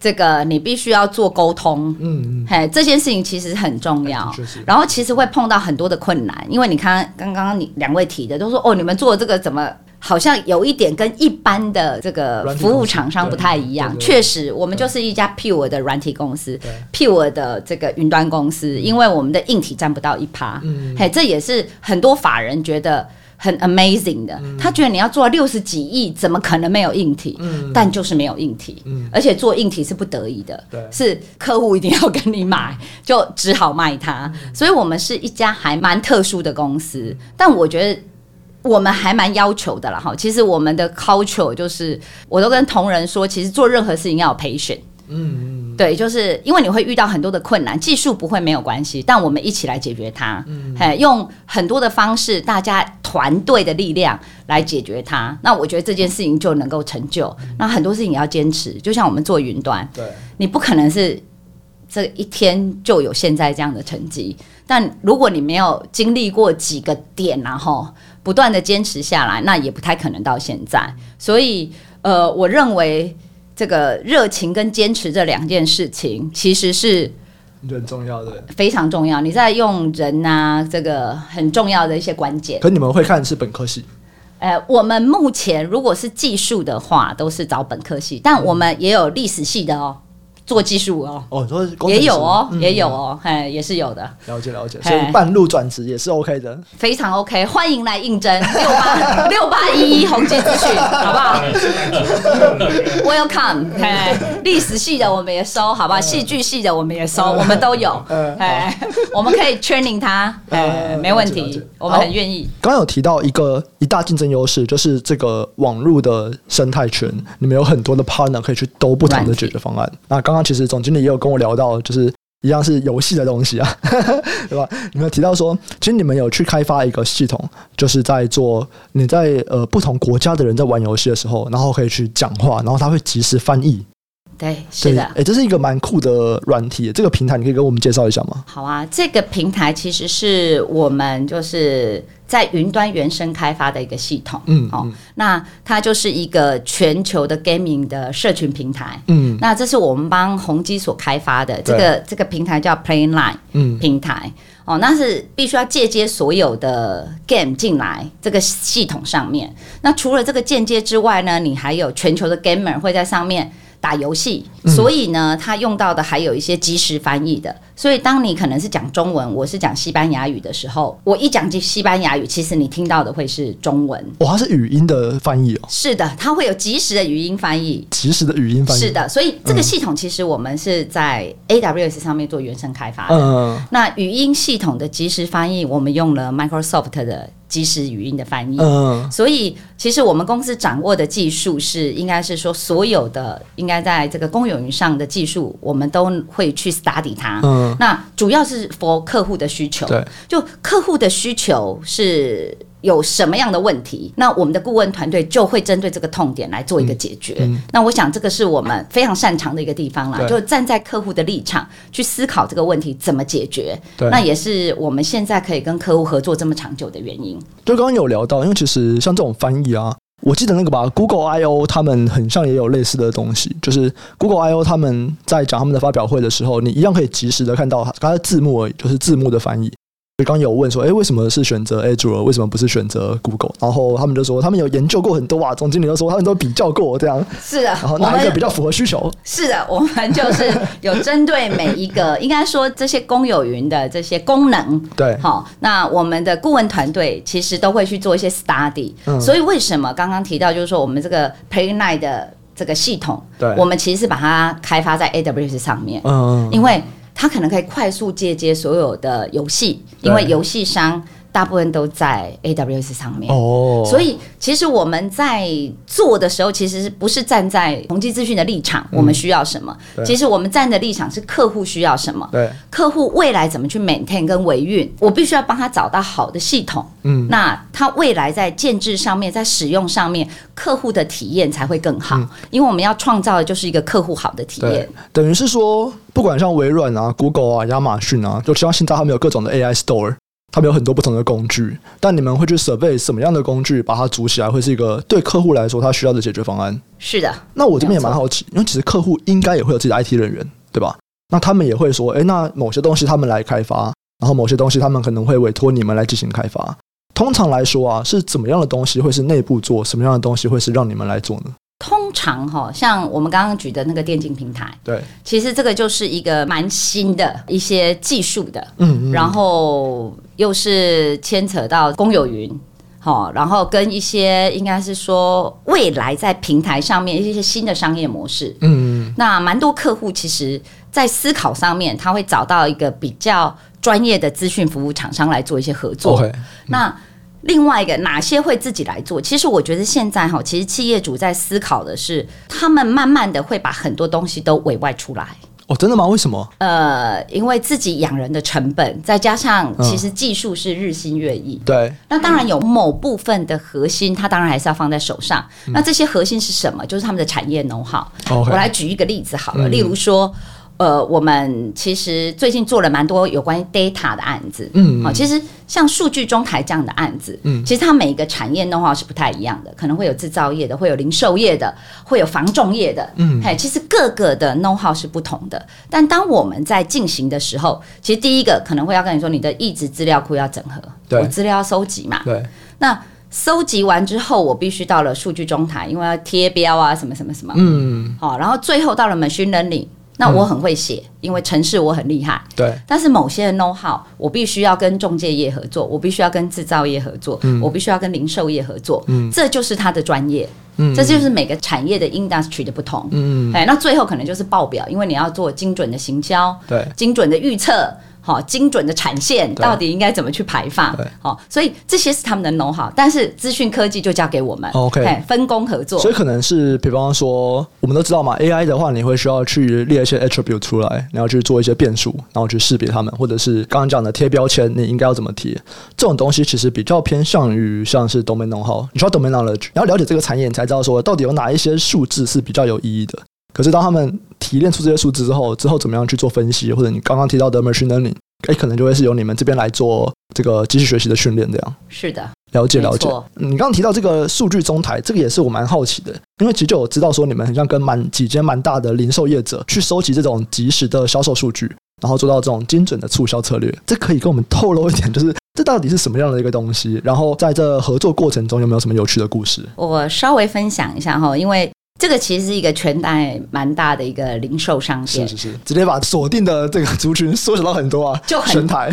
[SPEAKER 3] 这个你必须要做沟通，嗯，嘿，这件事情其实很重要，然后其实会碰到很多的困难，因为你看刚刚刚你两位提的都说哦，你们做这个怎么？好像有一点跟一般的这个服务厂商不太一样。确实，我们就是一家 pure 的软体公司，pure 的这个云端公司，因为我们的硬体占不到一趴。嗯，嘿，这也是很多法人觉得。很 amazing 的，他觉得你要做六十几亿，怎么可能没有硬体？嗯，但就是没有硬体，嗯，而且做硬体是不得已的，对，是客户一定要跟你买，就只好卖它。所以我们是一家还蛮特殊的公司，但我觉得我们还蛮要求的了哈。其实我们的 culture 就是，我都跟同仁说，其实做任何事情要有 patience。嗯嗯，对，就是因为你会遇到很多的困难，技术不会没有关系，但我们一起来解决它。嗯，哎，用很多的方式，大家团队的力量来解决它。那我觉得这件事情就能够成就。嗯、那很多事情也要坚持，就像我们做云端，对，你不可能是这一天就有现在这样的成绩。但如果你没有经历过几个点，然后不断的坚持下来，那也不太可能到现在。所以，呃，我认为。这个热情跟坚持这两件事情，其实是
[SPEAKER 1] 很重要的，
[SPEAKER 3] 非常重要。你在用人啊，这个很重要的一些关键。
[SPEAKER 1] 可你们会看的是本科系？
[SPEAKER 3] 呃，我们目前如果是技术的话，都是找本科系，但我们也有历史系的哦。做技术哦，
[SPEAKER 1] 哦，
[SPEAKER 3] 也有哦，也有哦，哎，也是有的。
[SPEAKER 1] 了解了解，所以半路转职也是 OK 的，
[SPEAKER 3] 非常 OK，欢迎来应征六八六八一一宏基资讯，好不好？Welcome，哎，历史系的我们也收，好不好？戏剧系的我们也收，我们都有，哎，我们可以 training 他，哎，没问题，我们很愿意。
[SPEAKER 1] 刚刚有提到一个一大竞争优势，就是这个网络的生态圈，你们有很多的 partner 可以去兜不同的解决方案。那刚刚刚其实总经理也有跟我聊到，就是一样是游戏的东西啊，对吧？你们提到说，其实你们有去开发一个系统，就是在做你在呃不同国家的人在玩游戏的时候，然后可以去讲话，然后他会及时翻译。
[SPEAKER 3] 对，是的，
[SPEAKER 1] 哎，这是一个蛮酷的软体，这个平台你可以跟我们介绍一下吗？
[SPEAKER 3] 好啊，这个平台其实是我们就是在云端原生开发的一个系统，嗯，哦，那它就是一个全球的 gaming 的社群平台，嗯，那这是我们帮宏基所开发的，这个这个平台叫 Playing Line 嗯。平台，哦，那是必须要借接所有的 game 进来这个系统上面。那除了这个间接之外呢，你还有全球的 gamer 会在上面。打游戏，所以呢，它用到的还有一些即时翻译的。所以，当你可能是讲中文，我是讲西班牙语的时候，我一讲西班牙语，其实你听到的会是中文。
[SPEAKER 1] 哦，它是语音的翻译哦。
[SPEAKER 3] 是的，它会有即时的语音翻译。
[SPEAKER 1] 即时的语音翻译。
[SPEAKER 3] 是的，所以这个系统其实我们是在 AWS 上面做原生开发的。嗯。那语音系统的即时翻译，我们用了 Microsoft 的。即时语音的翻译，嗯，所以其实我们公司掌握的技术是，应该是说所有的应该在这个公有云上的技术，我们都会去 study 它。嗯，那主要是 for 客户的需求，对，就客户的需求是。有什么样的问题，那我们的顾问团队就会针对这个痛点来做一个解决。嗯嗯、那我想这个是我们非常擅长的一个地方啦，就站在客户的立场去思考这个问题怎么解决。那也是我们现在可以跟客户合作这么长久的原因。
[SPEAKER 1] 就刚刚有聊到，因为其实像这种翻译啊，我记得那个吧，Google I/O 他们很像也有类似的东西，就是 Google I/O 他们在讲他们的发表会的时候，你一样可以及时的看到刚才字幕而已，就是字幕的翻译。刚刚有问说，哎，为什么是选择 Azure？为什么不是选择 Google？然后他们就说，他们有研究过很多啊。总经理就说，他们都比较过这样。
[SPEAKER 3] 是的，
[SPEAKER 1] 然后哪一个比较符合需求？
[SPEAKER 3] 是的，我们就是有针对每一个，应该说这些公有云的这些功能。对，好，那我们的顾问团队其实都会去做一些 study。嗯，所以为什么刚刚提到，就是说我们这个 Playnight 的这个系统，对，我们其实是把它开发在 AWS 上面。嗯，因为。它可能可以快速借接所有的游戏，因为游戏商大部分都在 AWS 上面。哦，所以其实我们在做的时候，其实是不是站在宏基资讯的立场？我们需要什么？其实我们站的立场是客户需要什么？对，客户未来怎么去 maintain 跟维运？我必须要帮他找到好的系统。嗯，那他未来在建制上面，在使用上面，客户的体验才会更好。因为我们要创造的就是一个客户好的体验。
[SPEAKER 1] 等于是说。不管像微软啊、Google 啊、亚马逊啊，就像现在他们有各种的 AI Store，他们有很多不同的工具。但你们会去 survey 什么样的工具，把它组起来，会是一个对客户来说他需要的解决方案？
[SPEAKER 3] 是的。
[SPEAKER 1] 那我这边也蛮好奇，因为其实客户应该也会有自己的 IT 人员，对吧？那他们也会说，诶，那某些东西他们来开发，然后某些东西他们可能会委托你们来进行开发。通常来说啊，是怎么样的东西会是内部做，什么样的东西会是让你们来做呢？
[SPEAKER 3] 通常哈，像我们刚刚举的那个电竞平台，
[SPEAKER 1] 对，
[SPEAKER 3] 其实这个就是一个蛮新的一些技术的，
[SPEAKER 1] 嗯，嗯，
[SPEAKER 3] 然后又是牵扯到公有云，好，然后跟一些应该是说未来在平台上面一些新的商业模式，
[SPEAKER 1] 嗯，
[SPEAKER 3] 那蛮多客户其实在思考上面，他会找到一个比较专业的资讯服务厂商来做一些合作
[SPEAKER 1] ，okay,
[SPEAKER 3] 那。另外一个哪些会自己来做？其实我觉得现在哈，其实企业主在思考的是，他们慢慢的会把很多东西都委外出来。
[SPEAKER 1] 哦，真的吗？为什么？
[SPEAKER 3] 呃，因为自己养人的成本，再加上其实技术是日新月异。
[SPEAKER 1] 嗯、对。
[SPEAKER 3] 那当然有某部分的核心，它当然还是要放在手上。
[SPEAKER 1] 嗯、
[SPEAKER 3] 那这些核心是什么？就是他们的产业 know-how。
[SPEAKER 1] Okay,
[SPEAKER 3] 我来举一个例子好了，
[SPEAKER 1] 嗯、
[SPEAKER 3] 例如说。呃，我们其实最近做了蛮多有关于 data 的案子，
[SPEAKER 1] 嗯，
[SPEAKER 3] 好，其实像数据中台这样的案子，嗯，其实它每一个产业 know-how 是不太一样的，可能会有制造业的，会有零售业的，会有房仲业的，嗯，嘿，其实各个的 know-how 是不同的。但当我们在进行的时候，其实第一个可能会要跟你说，你的异质资料库要整合，
[SPEAKER 1] 对，
[SPEAKER 3] 我资料要收集嘛，
[SPEAKER 1] 对，
[SPEAKER 3] 那收集完之后，我必须到了数据中台，因为要贴标啊，什么什么什么，
[SPEAKER 1] 嗯，
[SPEAKER 3] 好，然后最后到了 machine learning。那我很会写，因为城市我很厉害。
[SPEAKER 1] 对。
[SPEAKER 3] 但是某些人 know how，我必须要跟中介业合作，我必须要跟制造业合作，我必须要跟零售业合作。嗯。这就是他的专业。嗯。这就是每个产业的 industry 的不同。嗯。哎，那最后可能就是报表，因为你要做精准的行销，
[SPEAKER 1] 对，
[SPEAKER 3] 精准的预测。好，精准的产线到底应该怎么去排放？好，所以这些是他们的 know how，但是资讯科技就交给我们。
[SPEAKER 1] OK，
[SPEAKER 3] 分工合作。
[SPEAKER 1] 所以可能是，比方说，我们都知道嘛，AI 的话，你会需要去列一些 attribute 出来，你要去做一些变数，然后去识别它们，或者是刚刚讲的贴标签，你应该要怎么贴？这种东西其实比较偏向于像是 domain know-how，你需要 domain knowledge，你要了解这个产业，你才知道说到底有哪一些数字是比较有意义的。可是当他们提炼出这些数字之后，之后怎么样去做分析，或者你刚刚提到的 machine learning。哎，可能就会是由你们这边来做这个机器学习的训练，这样
[SPEAKER 3] 是的，
[SPEAKER 1] 了解了解。你刚刚提到这个数据中台，这个也是我蛮好奇的，因为其实就有知道说你们很像跟蛮几间蛮大的零售业者去收集这种即时的销售数据，然后做到这种精准的促销策略。这可以跟我们透露一点，就是这到底是什么样的一个东西？然后在这合作过程中有没有什么有趣的故事？
[SPEAKER 3] 我稍微分享一下哈，因为。这个其实是一个全台蛮大的一个零售商店，
[SPEAKER 1] 是是是，直接把锁定的这个族群缩小到很多啊，
[SPEAKER 3] 就很
[SPEAKER 1] 全台，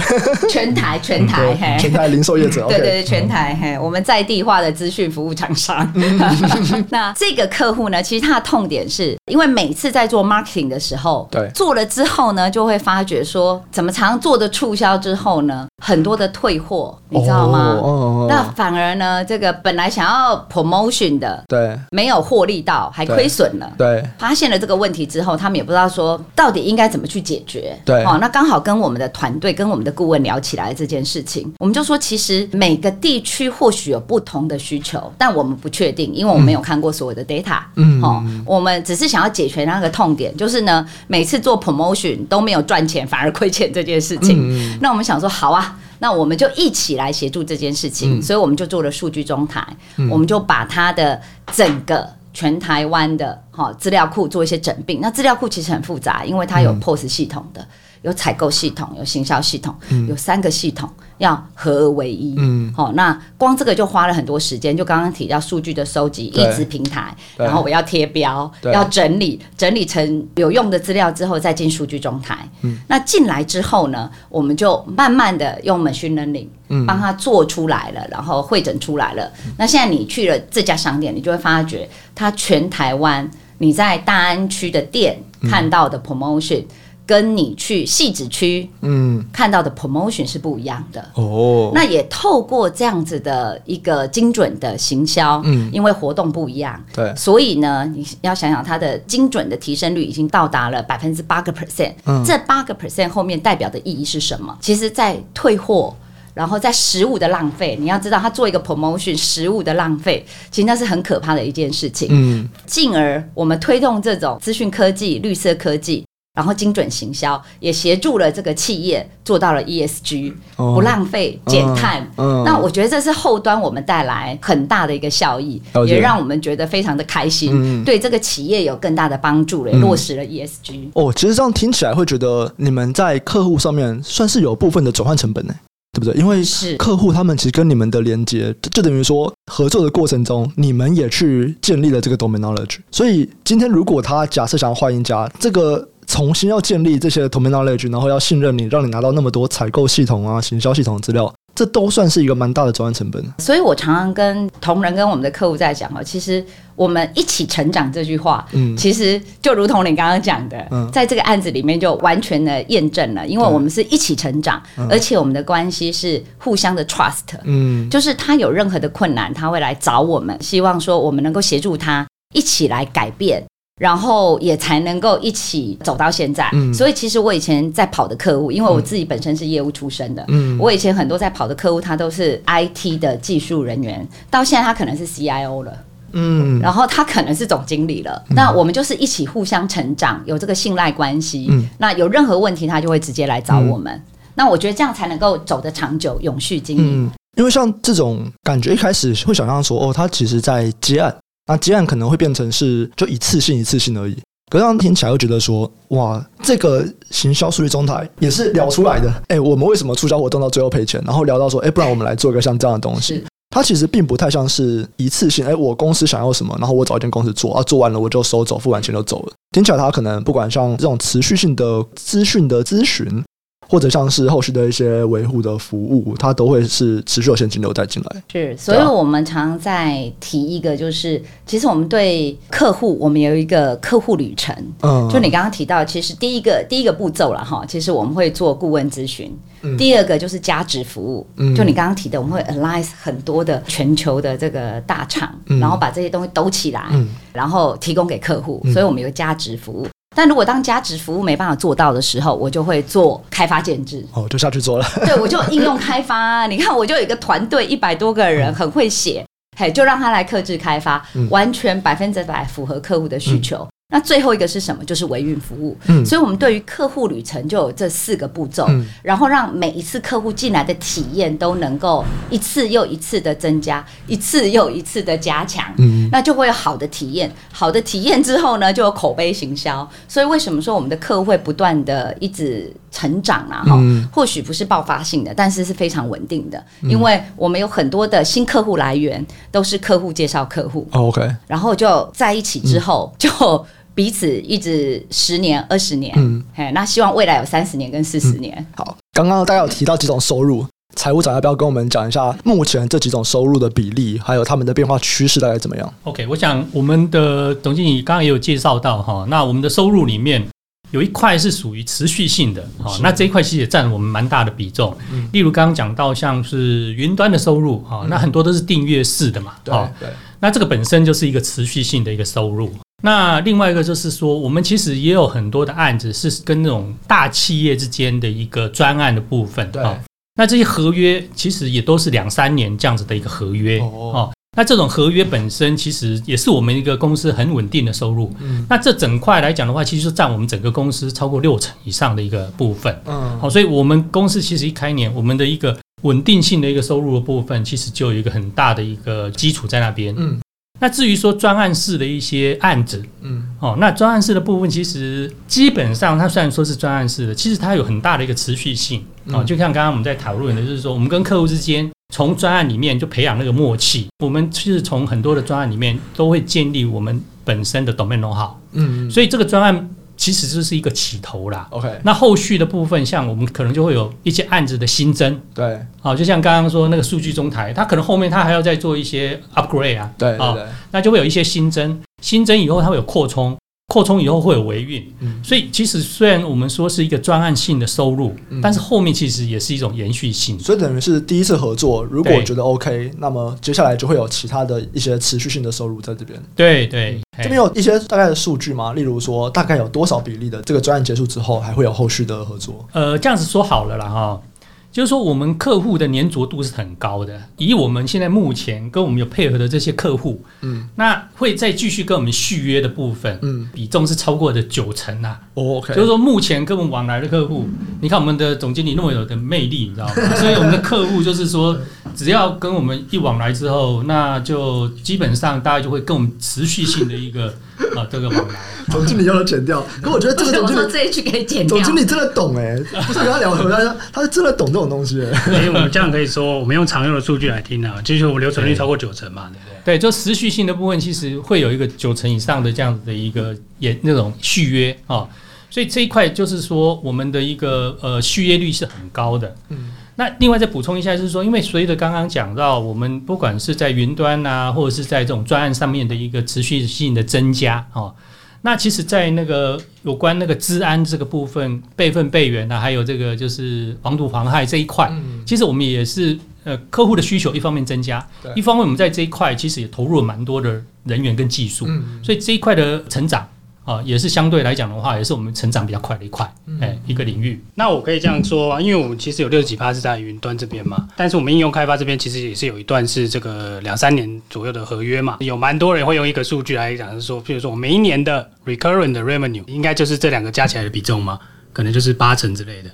[SPEAKER 3] 全台 全台嘿，
[SPEAKER 1] 全台零售业者，
[SPEAKER 3] 对对对，全台嘿，我们在地化的资讯服务厂商。那这个客户呢，其实他的痛点是因为每次在做 marketing 的时候，
[SPEAKER 1] 对，
[SPEAKER 3] 做了之后呢，就会发觉说，怎么常做的促销之后呢，很多的退货，你知道吗？哦，那反而呢，这个本来想要 promotion 的，
[SPEAKER 1] 对，没
[SPEAKER 3] 有获利到。还亏损了，
[SPEAKER 1] 对，
[SPEAKER 3] 发现了这个问题之后，他们也不知道说到底应该怎么去解决，
[SPEAKER 1] 对，
[SPEAKER 3] 哦，那刚好跟我们的团队跟我们的顾问聊起来这件事情，我们就说，其实每个地区或许有不同的需求，但我们不确定，因为我们没有看过所有的 data，嗯，哦，我们只是想要解决那个痛点，就是呢，每次做 promotion 都没有赚钱，反而亏钱这件事情，嗯，那我们想说，好啊，那我们就一起来协助这件事情，嗯，所以我们就做了数据中台，嗯，我们就把它的整个。全台湾的哈资料库做一些整并，那资料库其实很复杂，因为它有 POS 系统的，有采购系统，有行销系统，有三个系统要合而为一。嗯，好，那光这个就花了很多时间。就刚刚提到数据的收集，一支平台，然后我要贴标，要整理，整理成有用的资料之后再进数据中台。嗯，那进来之后呢，我们就慢慢的用 machine learning。帮他做出来了，然后汇整出来了。那现在你去了这家商店，你就会发觉，它全台湾你在大安区的店看到的 promotion，跟你去汐止区嗯看到的 promotion 是不一样的哦。那也透过这样子的一个精准的行销，嗯，因为活动不一样，对，所以呢，你要想想它的精准的提升率已经到达了百分之八个 percent。嗯，这八个 percent 后面代表的意义是什么？其实，在退货。然后在食物的浪费，你要知道，他做一个 promotion，食物的浪费，其实那是很可怕的一件事情。嗯，进而我们推动这种资讯科技、绿色科技，然后精准行销，也协助了这个企业做到了 ESG，哦，不浪费、减碳。嗯，那我觉得这是后端我们带来很大的一个效益，也让我们觉得非常的开心，嗯，对这个企业有更大的帮助，也落实了 ESG。
[SPEAKER 1] 哦，其实这样听起来会觉得你们在客户上面算是有部分的转换成本呢。对不对？因为
[SPEAKER 3] 是
[SPEAKER 1] 客户他们其实跟你们的连接，就等于说合作的过程中，你们也去建立了这个 domain knowledge。所以今天如果他假设想要换一家，这个重新要建立这些 domain knowledge，然后要信任你，让你拿到那么多采购系统啊、行销系统的资料。这都算是一个蛮大的转换成本，
[SPEAKER 3] 所以我常常跟同仁跟我们的客户在讲哦，其实我们一起成长这句话，嗯，其实就如同你刚刚讲的，嗯，在这个案子里面就完全的验证了，因为我们是一起成长，而且我们的关系是互相的 trust，嗯，就是他有任何的困难，他会来找我们，希望说我们能够协助他一起来改变。然后也才能够一起走到现在。嗯，所以其实我以前在跑的客户，因为我自己本身是业务出身的，嗯，我以前很多在跑的客户，他都是 IT 的技术人员，到现在他可能是 CIO 了，嗯，然后他可能是总经理了。那我们就是一起互相成长，有这个信赖关系。嗯，那有任何问题，他就会直接来找我们。那我觉得这样才能够走得长久、永续经营。嗯，
[SPEAKER 1] 因为像这种感觉，一开始会想象说，哦，他其实在接案。那接案可能会变成是就一次性一次性而已，可是这样听起来又觉得说，哇，这个行销数据中台也是聊出来的。哎，我们为什么促销活动到最后赔钱？然后聊到说，哎，不然我们来做一个像这样的东西。它其实并不太像是一次性，哎，我公司想要什么，然后我找一间公司做，啊，做完了我就收走，付完钱就走了。听起来它可能不管像这种持续性的资讯的咨询。或者像是后续的一些维护的服务，它都会是持续有现金流带进来。
[SPEAKER 3] 是，所以我们常在提一个，就是其实我们对客户，我们有一个客户旅程。嗯，就你刚刚提到，其实第一个第一个步骤了哈，其实我们会做顾问咨询。嗯，第二个就是价值服务。嗯，就你刚刚提的，我们会 align 很多的全球的这个大厂，然后把这些东西兜起来，然后提供给客户。所以我们有加值服务。但如果当价值服务没办法做到的时候，我就会做开发建制。
[SPEAKER 1] 哦，就下去做了。
[SPEAKER 3] 对，我就应用开发。你看，我就有一个团队，一百多个人，很会写，嘿，就让他来克制开发，完全百分之百符合客户的需求。嗯那最后一个是什么？就是维运服务。嗯，所以我们对于客户旅程就有这四个步骤，嗯，然后让每一次客户进来的体验都能够一次又一次的增加，一次又一次的加强。嗯，那就会有好的体验，好的体验之后呢，就有口碑行销。所以为什么说我们的客户会不断的一直成长啊？哈，嗯，或许不是爆发性的，但是是非常稳定的，因为我们有很多的新客户来源都是客户介绍客户。
[SPEAKER 1] 哦，OK，
[SPEAKER 3] 然后就在一起之后就。彼此一直十年、二十年，嗯，嘿，那希望未来有三十年跟四十年。
[SPEAKER 1] 嗯。好，刚刚大家有提到几种收入，财务长要不要跟我们讲一下目前这几种收入的比例，还有他们的变化趋势大概怎么样
[SPEAKER 2] ？OK，我想我们的董经理刚刚也有介绍到哈，那我们的收入里面有一块是属于持续性的，哈，那这一块其实也占了我们蛮大的比重。嗯，例如刚刚讲到像是云端的收入，哈，那很多都是订阅式的嘛，对对，那这个本身就是一个持续性的一个收入。那另外一个就是说，我们其实也有很多的案子是跟那种大企业之间的一个专案的部分。对。那这些合约其实也都是两三年这样子的一个合约。哦。那这种合约本身其实也是我们一个公司很稳定的收入。嗯。那这整块来讲的话，其实是占我们整个公司超过六成以上的一个部分。嗯。好，所以我们公司其实一开年，我们的一个稳定性的一个收入的部分，其实就有一个很大的一个基础在那边。嗯。那至于说专案式的一些案子，嗯，哦，那专案式的部分其实基本上它虽然说是专案式的，其实它有很大的一个持续性，哦，就像刚刚我们在讨论的，就是说我们跟客户之间从专案里面就培养那个默契，我们其实从很多的专案里面都会建立我们本身的 domain know-how，嗯，所以这个专案。其实就是一个起头啦。OK，那后续的部分，像我们可能就会有一些案子的新增。对，好，就像刚刚说那个数据中台，它可能后面它还要再做一些 upgrade 啊。对，啊，对，那就会有一些新增，新增以后它会有扩充。扩充以后会有维运，所以其实虽然我们说是一个专案性的收入，但是后面其实也是一种延续性。
[SPEAKER 1] 所以等于是第一次合作，如果觉得 OK，那么接下来就会有其他的一些持续性的收入在这边。
[SPEAKER 2] 对对，
[SPEAKER 1] 这边有一些大概的数据吗？例如说，大概有多少比例的这个专案结束之后，还会有后续的合作？
[SPEAKER 2] 呃，这样子说好了啦哈。就是说，我们客户的粘着度是很高的。以我们现在目前跟我们有配合的这些客户，嗯，那会再继续跟我们续约的部分，嗯，比重是超过的九成啊。OK，就是说目前跟我们往来的客户，你看我们的总经理那么有的魅力，你知道吗？所以我们的客户就是说，只要跟我们一往来之后，那就基本上大家就会跟我们持续性的一个啊 这个往来。
[SPEAKER 1] 总经理要剪掉，可我觉得这个总经理
[SPEAKER 3] 这一句可以剪掉。
[SPEAKER 1] 总经理真的懂哎，不是跟他聊，他他是真的懂这种东西。
[SPEAKER 5] 所以我们这样可以说，我们用常用的数据来听啊，就是我们留存率超过九成嘛，对不对？
[SPEAKER 2] 对，就持续性的部分，其实会有一个九成以上的这样子的一个也那种续约啊，所以这一块就是说我们的一个呃续约率是很高的。嗯。那另外再补充一下，就是说，因为随着刚刚讲到，我们不管是在云端啊，或者是在这种专案上面的一个持续性的增加哦，那其实，在那个有关那个治安这个部分，备份备援啊，还有这个就是防毒防害这一块，其实我们也是呃客户的需求一方面增加，一方面我们在这一块其实也投入了蛮多的人员跟技术，所以这一块的成长。啊，也是相对来讲的话，也是我们成长比较快的一块，哎、欸，一个领域。
[SPEAKER 5] 那我可以这样说，因为我们其实有六十几趴是在云端这边嘛，但是我们应用开发这边其实也是有一段是这个两三年左右的合约嘛，有蛮多人会用一个数据来讲，是说，譬如说我每一年的 recurrent 的 revenue 应该就是这两个加起来的比重吗？可能就是八成之类的。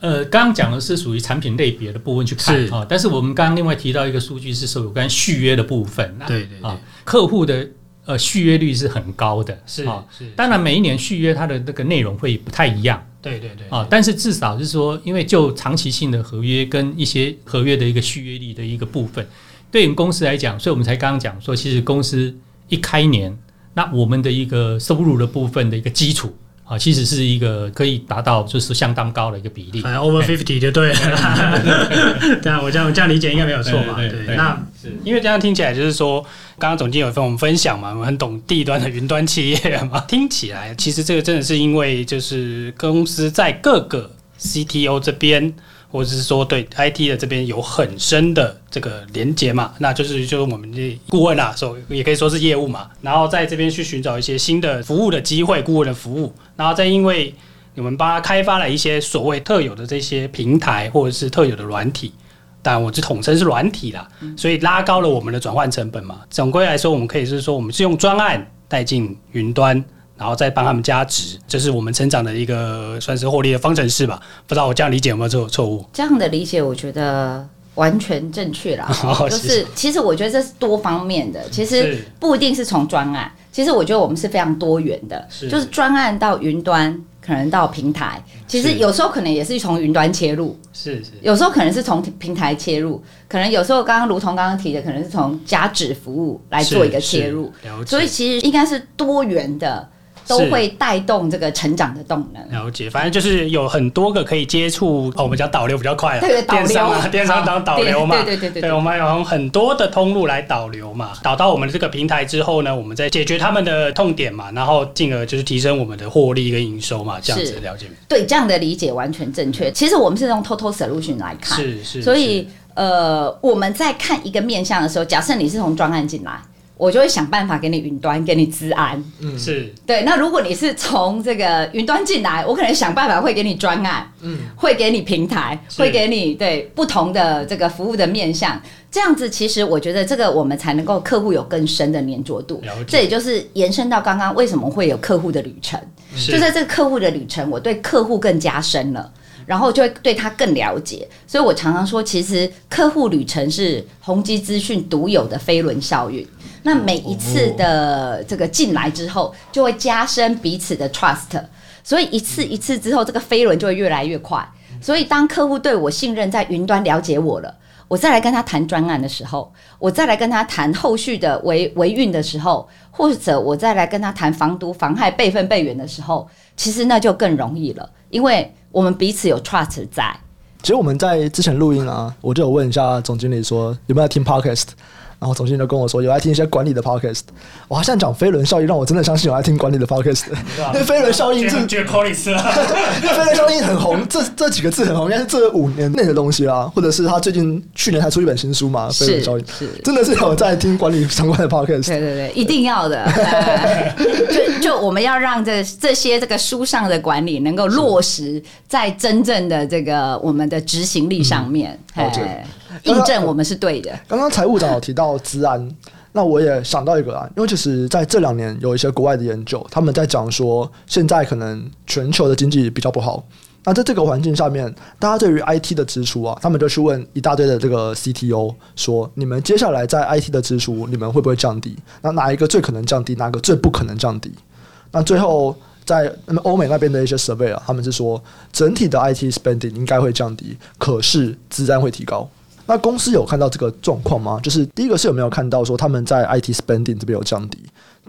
[SPEAKER 2] 呃，刚刚讲的是属于产品类别的部分去看啊、哦，但是我们刚刚另外提到一个数据是说有关续约的部分，
[SPEAKER 5] 对对对，
[SPEAKER 2] 啊，客户的。呃，续约率是很高的，
[SPEAKER 5] 是
[SPEAKER 2] 啊，是。当然，每一年续约它的那个内容会不太一样，
[SPEAKER 5] 对对对
[SPEAKER 2] 啊。但是至少是说，因为就长期性的合约跟一些合约的一个续约率的一个部分，对我们公司来讲，所以我们才刚刚讲说，其实公司一开年，那我们的一个收入的部分的一个基础。啊，其实是一个可以达到就是相当高的一个比例，
[SPEAKER 5] 反正 over fifty 就对了。对啊，我这样我这样理解应该没有错吧？对，对，对，那是因为这样听起来就是说，刚刚总监有跟我们分享嘛，我们很懂地端的云端企业嘛，听起来其实这个真的是因为就是公司在各个 CTO 这边。或者是说对 IT 的这边有很深的这个连接嘛，那就是就是我们的顾问啊，所也可以说是业务嘛，然后在这边去寻找一些新的服务的机会，顾问的服务，然后再因为你们帮他开发了一些所谓特有的这些平台或者是特有的软体，当然我这统称是软体啦，所以拉高了我们的转换成本嘛。总归来说，我们可以是说我们是用专案带进云端。然后再帮他们加值，这是我们成长的一个算是获利的方程式吧？不知道我这样理解有没有错错误？
[SPEAKER 3] 这样的理解我觉得完全正确啦。哦、就是其实我觉得这是多方面的，其实不一定是从专案，其实我觉得我们是非常多元的，是就是专案到云端，可能到平台，其实有时候可能也是从云端切入，
[SPEAKER 5] 是是，
[SPEAKER 3] 有时候可能是从平台切入，可能有时候刚刚如同刚刚提的，可能是从加值服务来做一个切入，所以其实应该是多元的。都会带动这个成长的动能。
[SPEAKER 5] 了解，反正就是有很多个可以接触，哦，我们讲导流比较快，
[SPEAKER 3] 对，
[SPEAKER 5] 电商啊，电商当导流嘛，
[SPEAKER 3] 对对对对，
[SPEAKER 5] 对，我们有很多的通路来导流嘛，导到我们的这个平台之后呢，我们再解决他们的痛点嘛，然后进而就是提升我们的获利跟营收嘛，这样子了解。
[SPEAKER 3] 对，这样的理解完全正确。其实我们是用 total solution 来看，
[SPEAKER 5] 是是，
[SPEAKER 3] 所以呃，我们在看一个面向的时候，假设你是从专案进来。我就会想办法给你云端，给你资安。
[SPEAKER 5] 嗯，是
[SPEAKER 3] 对。那如果你是从这个云端进来，我可能想办法会给你专案，嗯，会给你平台，会给你对不同的这个服务的面向。这样子，其实我觉得这个我们才能够客户有更深的黏着度。
[SPEAKER 5] 了解。
[SPEAKER 3] 这也就是延伸到刚刚为什么会有客户的旅程，就在这个客户的旅程，我对客户更加深了。然后就会对他更了解，所以我常常说，其实客户旅程是宏基资讯独有的飞轮效应。那每一次的这个进来之后，就会加深彼此的 trust，所以一次一次之后，这个飞轮就会越来越快。所以当客户对我信任，在云端了解我了，我再来跟他谈专案的时候，我再来跟他谈后续的维维运的时候，或者我再来跟他谈防毒防害备份备援的时候，其实那就更容易了，因为。我们彼此有 trust 在。
[SPEAKER 1] 其实我们在之前录音啊，我就有问一下总经理说有没有听 podcast。然后总经理就跟我说，有爱听一些管理的 podcast。我好像讲飞轮效应，让我真的相信有爱听管理的 podcast。因为飞轮效应是，
[SPEAKER 5] 觉得 policy 啊，
[SPEAKER 1] 因为飞轮效应很红，这这几个字很红，应该是这五年内的东西啦，或者是他最近去年才出一本新书嘛？飞轮效应是，真的是有在听管理相关的 podcast。
[SPEAKER 3] 对对对，一定要的。就就我们要让这这些这个书上的管理能够落实在真正的这个我们的执行力上面。嗯印证我们是对的。
[SPEAKER 1] 刚刚财务长有提到资安，那我也想到一个啊，因为其实在这两年有一些国外的研究，他们在讲说，现在可能全球的经济比较不好，那在这个环境下面，大家对于 IT 的支出啊，他们就去问一大堆的这个 CTO 说：你们接下来在 IT 的支出，你们会不会降低？那哪一个最可能降低？哪个最不可能降低？那最后在那么欧美那边的一些 survey 啊，他们是说整体的 IT spending 应该会降低，可是资安会提高。那公司有看到这个状况吗？就是第一个是有没有看到说他们在 IT spending 这边有降低？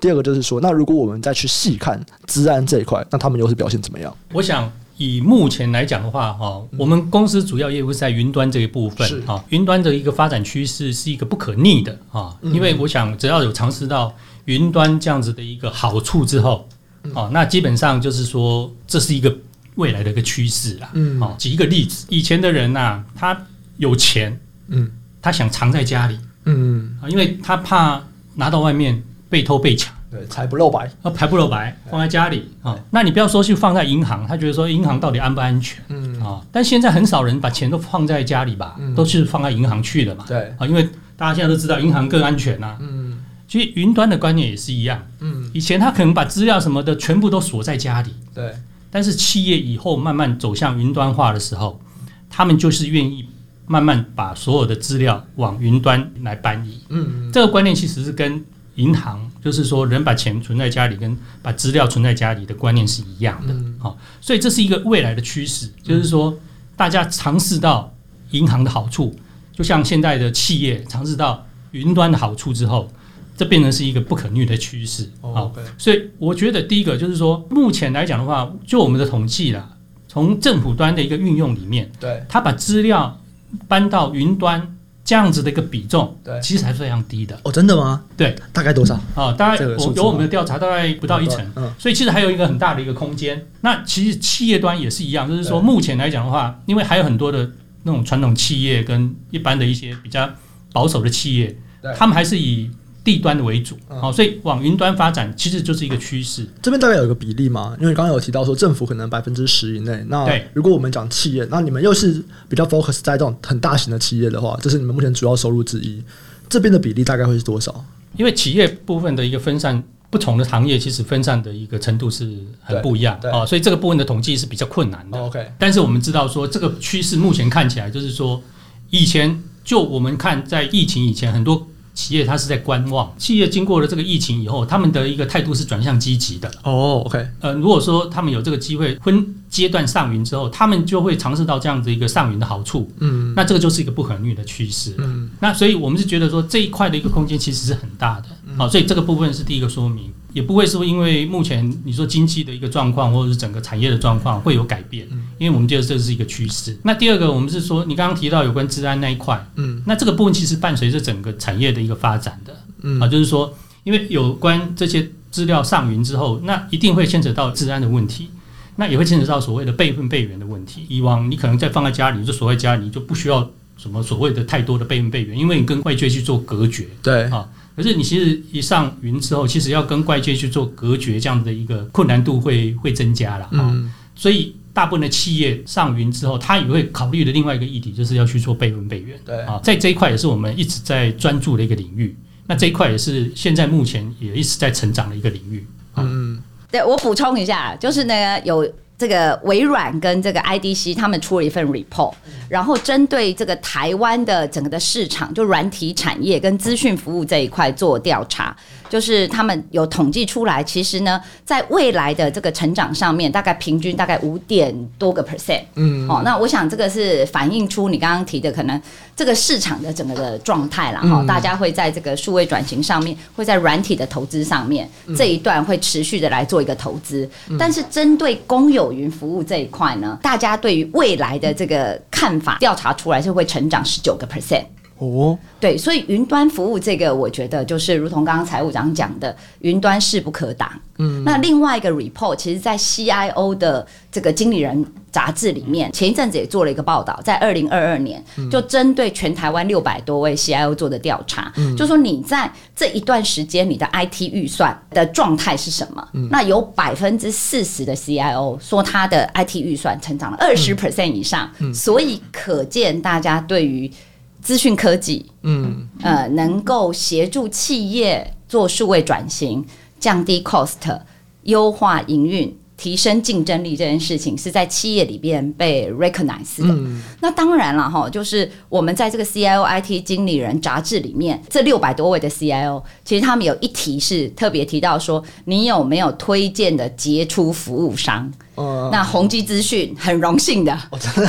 [SPEAKER 1] 第二个就是说，那如果我们再去细看资安这一块，那他们又是表现怎么样？
[SPEAKER 2] 我想以目前来讲的话，哈，我们公司主要业务是在云端这一部分，哈，云端的一个发展趋势是一个不可逆的哈，因为我想只要有尝试到云端这样子的一个好处之后，哦，那基本上就是说这是一个未来的一个趋势啦。嗯，好，举一个例子，以前的人呐，他有钱。嗯，他想藏在家里，嗯啊，因为他怕拿到外面被偷被抢，
[SPEAKER 1] 对，财不露白，
[SPEAKER 2] 啊，财不露白，放在家里啊。那你不要说去放在银行，他觉得说银行到底安不安全？嗯啊，但现在很少人把钱都放在家里吧，都是放在银行去的嘛。对啊，因为大家现在都知道银行更安全呐。嗯，其实云端的观念也是一样。嗯，以前他可能把资料什么的全部都锁在家里。对，但是企业以后慢慢走向云端化的时候，他们就是愿意。慢慢把所有的资料往云端来搬移，嗯，这个观念其实是跟银行，就是说人把钱存在家里，跟把资料存在家里的观念是一样的，好，所以这是一个未来的趋势，就是说大家尝试到银行的好处，就像现在的企业尝试到云端的好处之后，这变成是一个不可逆的趋势，好，所以我觉得第一个就是说，目前来讲的话，就我们的统计啦，从政府端的一个运用里面，对，他把资料。搬到云端这样子的一个比重，对，其实还是非常低的。
[SPEAKER 1] 哦，真的吗？
[SPEAKER 2] 对，
[SPEAKER 1] 大概多少？
[SPEAKER 2] 啊，大概我有我们的调查，大概不到一成。嗯，所以其实还有一个很大的一个空间。那其实企业端也是一样，就是说目前来讲的话，因为还有很多的那种传统企业跟一般的一些比较保守的企业，他们还是以。地端的为主，好，所以往云端发展其实就是一个趋势。
[SPEAKER 1] 这边大概有一个比例嘛？因为刚刚有提到说政府可能百分之十以内。那如果我们讲企业，那你们又是比较 focus 在这种很大型的企业的话，这是你们目前主要收入之一。这边的比例大概会是多少？
[SPEAKER 2] 因为企业部分的一个分散，不同的行业其实分散的一个程度是很不一样啊，所以这个部分的统计是比较困难的。OK，但是我们知道说这个趋势目前看起来就是说，以前就我们看在疫情以前很多。企业它是在观望，企业经过了这个疫情以后，他们的一个态度是转向积极的。哦、oh，OK，呃，如果说他们有这个机会分阶段上云之后，他们就会尝试到这样子一个上云的好处。嗯，那这个就是一个不可逆的趋势。嗯，那所以我们是觉得说这一块的一个空间其实是很大的。好，所以这个部分是第一个说明。也不会说因为目前你说经济的一个状况，或者是整个产业的状况会有改变，因为我们觉得这是一个趋势。那第二个，我们是说你刚刚提到有关治安那一块，嗯，那这个部分其实伴随着整个产业的一个发展的，嗯啊，就是说，因为有关这些资料上云之后，那一定会牵扯到治安的问题，那也会牵扯到所谓的备份备援的问题。以往你可能在放在家里，就锁在家里，你就不需要什么所谓的太多的备份备援，因为你跟外界去做隔绝，对啊。可是你其实一上云之后，其实要跟外界去做隔绝，这样的一个困难度会会增加了啊。所以大部分的企业上云之后，他也会考虑的另外一个议题，就是要去做备份备援。对啊，在这一块也是我们一直在专注的一个领域。那这一块也是现在目前也一直在成长的一个领域。
[SPEAKER 3] 嗯，对，我补充一下，就是呢有。这个微软跟这个 IDC 他们出了一份 report，然后针对这个台湾的整个的市场，就软体产业跟资讯服务这一块做调查，就是他们有统计出来，其实呢，在未来的这个成长上面，大概平均大概五点多个 percent。嗯，哦，那我想这个是反映出你刚刚提的可能这个市场的整个的状态了哈，大家会在这个数位转型上面，会在软体的投资上面这一段会持续的来做一个投资，但是针对公有云服务这一块呢，大家对于未来的这个看法调查出来是会成长十九个 percent。哦，对，所以云端服务这个，我觉得就是如同刚刚财务长讲的，云端势不可挡。嗯，那另外一个 report，其实，在 CIO 的这个经理人杂志里面，前一阵子也做了一个报道，在二零二二年，就针对全台湾六百多位 CIO 做的调查，嗯，就说你在这一段时间，你的 IT 预算的状态是什么？嗯，那有百分之四十的 CIO 说他的 IT 预算成长了二十 percent 以上，嗯，所以可见大家对于资讯科技，嗯，呃，能够协助企业做数位转型、降低 cost、优化营运提升竞争力这件事情是在企业里边被 recognize 的。嗯、那当然了哈，就是我们在这个 CIO IT 经理人杂志里面，这六百多位的 CIO，其实他们有一题是特别提到说，你有没有推荐的杰出服务商？嗯、那宏基资讯很荣幸的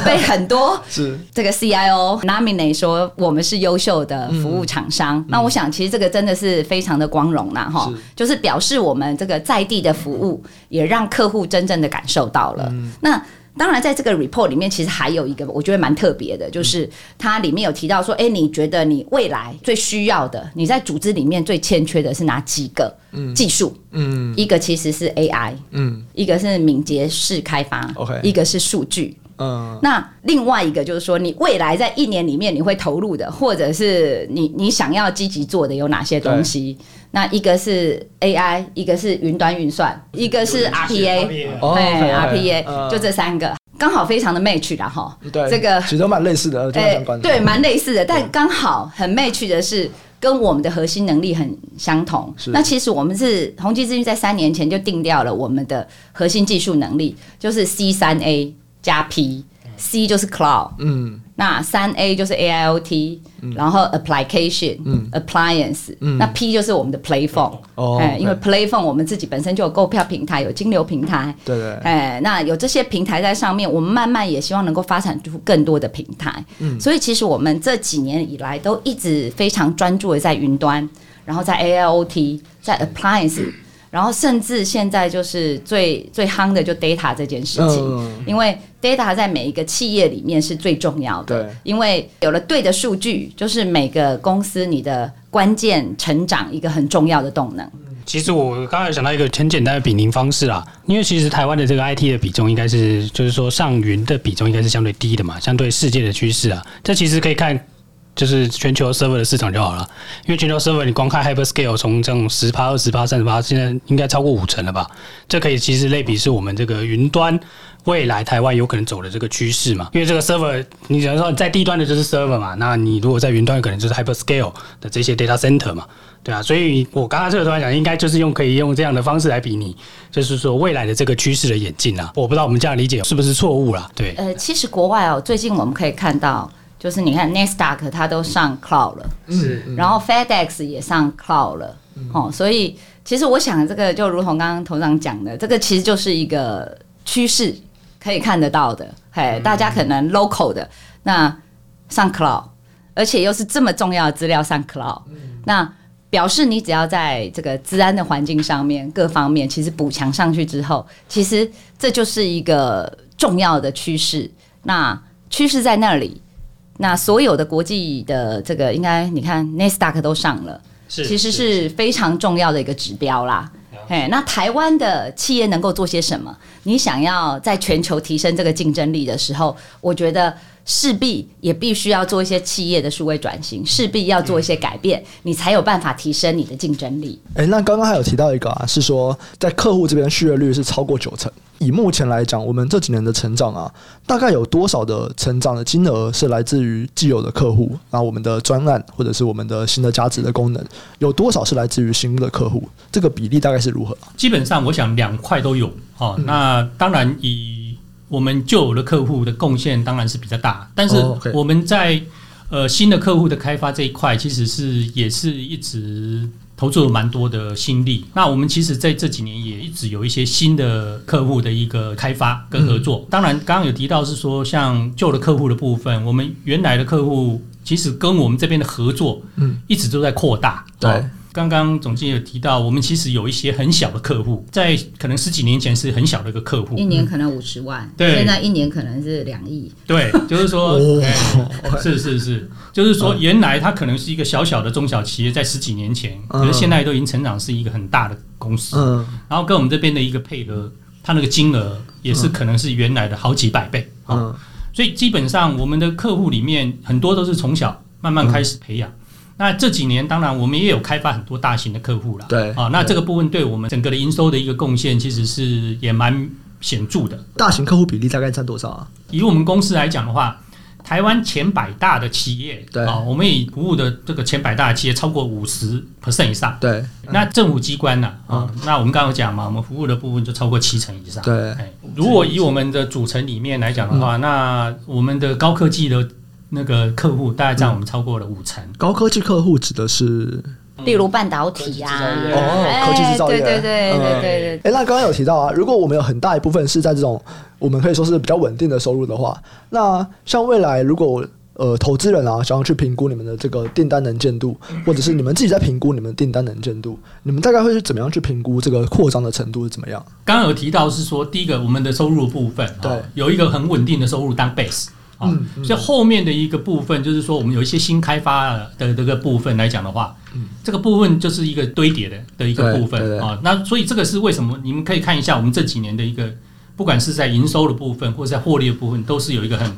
[SPEAKER 3] 被很多 是。这个 CIO nominate 说我们是优秀的服务厂商。嗯、那我想其实这个真的是非常的光荣啦哈，就是表示我们这个在地的服务也让客户真正的感受到了。嗯、那当然，在这个 report 里面，其实还有一个我觉得蛮特别的，就是它里面有提到说，哎，你觉得你未来最需要的，你在组织里面最欠缺的是哪几个技术？嗯，一个其实是 AI，嗯，一个是敏捷式开发，OK，一个是数据，嗯，那另外一个就是说，你未来在一年里面你会投入的，或者是你你想要积极做的有哪些东西？那一个是 AI，一个是云端运算，一个是 RPA，哎，RPA，就这三个，刚好非常的 match 的哈。对，这个
[SPEAKER 1] 其实都蛮类似的，对，
[SPEAKER 3] 对，蛮类似的，但刚好很 match 的是跟我们的核心能力很相同。那其实我们是宏基资讯在三年前就定掉了我们的核心技术能力，就是 C 三 A 加 P，C 就是 Cloud，嗯。那三 A 就是 AIoT，然后 Application、Appliance，那 P 就是我们的 Playphone，哎，因为 Playphone 我们自己本身就有购票平台，有金流平台，对对，哎，那有这些平台在上面，我们慢慢也希望能够发展出更多的平台。所以其实我们这几年以来都一直非常专注的在云端，然后在 AIoT，在 Appliance。然后甚至现在就是最最夯的就 data 这件事情，嗯、因为 data 在每一个企业里面是最重要的，因为有了对的数据，就是每个公司你的关键成长一个很重要的动能。
[SPEAKER 5] 其实我刚才想到一个很简单的比邻方式啊，因为其实台湾的这个 IT 的比重应该是，就是说上云的比重应该是相对低的嘛，相对世界的趋势啊，这其实可以看。就是全球 server 的市场就好了，因为全球 server 你光看 hyperscale 从这种十趴、二十趴、三十趴，现在应该超过五成了吧？这可以其实类比是我们这个云端未来台湾有可能走的这个趋势嘛？因为这个 server，你只能说在低端的就是 server 嘛，那你如果在云端可能就是 hyperscale 的这些 data center 嘛，对啊，所以我刚刚这个突然讲，应该就是用可以用这样的方式来比拟，就是说未来的这个趋势的演进啊，我不知道我们这样理解是不是错误啦？对，
[SPEAKER 3] 呃，其实国外哦，最近我们可以看到。就是你看，Nasdaq 它都上 Cloud 了，是，然后 FedEx 也上 Cloud 了，哦，所以其实我想这个就如同刚刚头长讲的，这个其实就是一个趋势，可以看得到的，嘿，大家可能 local 的那上 Cloud，而且又是这么重要的资料上 Cloud，那表示你只要在这个治安的环境上面各方面其实补强上去之后，其实这就是一个重要的趋势，那趋势在那里。那所有的国际的这个，应该你看 n e s d a q 都上了，是其实是非常重要的一个指标啦。哎，那台湾的企业能够做些什么？你想要在全球提升这个竞争力的时候，我觉得。势必也必须要做一些企业的数位转型，势必要做一些改变，你才有办法提升你的竞争力。
[SPEAKER 1] 诶，那刚刚还有提到一个啊，是说在客户这边续约率是超过九成。以目前来讲，我们这几年的成长啊，大概有多少的成长的金额是来自于既有的客户，然后我们的专案或者是我们的新的价值的功能，有多少是来自于新的客户？这个比例大概是如何？
[SPEAKER 2] 基本上，我想两块都有。哦，那当然以。我们旧有的客户的贡献当然是比较大，但是我们在呃新的客户的开发这一块，其实是也是一直投入了蛮多的心力。那我们其实在这几年也一直有一些新的客户的一个开发跟合作。当然，刚刚有提到是说像旧的客户的部分，我们原来的客户其实跟我们这边的合作，嗯，一直都在扩大，对。刚刚总经理有提到，我们其实有一些很小的客户，在可能十几年前是很小的一个客户，
[SPEAKER 3] 一年可能五十万，嗯、对，现在一年可能是两亿，
[SPEAKER 2] 对，就是说，是是是，就是说，原来它可能是一个小小的中小企业，在十几年前，可是现在都已经成长是一个很大的公司，嗯，然后跟我们这边的一个配合，它那个金额也是可能是原来的好几百倍，嗯，所以基本上我们的客户里面很多都是从小慢慢开始培养。那这几年，当然我们也有开发很多大型的客户了。对啊，那这个部分对我们整个的营收的一个贡献，其实是也蛮显著的。
[SPEAKER 1] 大型客户比例大概占多少啊？
[SPEAKER 2] 以我们公司来讲的话，台湾前百大的企业，
[SPEAKER 1] 对
[SPEAKER 2] 啊，我们以服务的这个前百大的企业超过五十 percent 以上，
[SPEAKER 1] 对。
[SPEAKER 2] 那政府机关呢？啊，那我们刚刚讲嘛，我们服务的部分就超过七成以上。
[SPEAKER 1] 对。
[SPEAKER 2] 如果以我们的组成里面来讲的话，那我们的高科技的那个客户大概占我们超过了五成。
[SPEAKER 1] 高科技客户指的是？
[SPEAKER 3] 例如半导体啊，
[SPEAKER 1] 哦，科技制造业，
[SPEAKER 3] 对对对对对对。
[SPEAKER 1] 哎，那刚刚有提到啊，如果我们有很大一部分是在这种我们可以说是比较稳定的收入的话，那像未来如果呃投资人啊想要去评估你们的这个订单能见度，或者是你们自己在评估你们订单能见度，你们大概会是怎么样去评估这个扩张的程度是怎么样？
[SPEAKER 2] 刚刚有提到是说，第一个我们的收入部分，对，有一个很稳定的收入当 base。嗯，所以后面的一个部分就是说，我们有一些新开发的这个部分来讲的话，嗯，这个部分就是一个堆叠的的一个部分啊。那所以这个是为什么？你们可以看一下我们这几年的一个，不管是在营收的部分或者在获利的部分，都是有一个很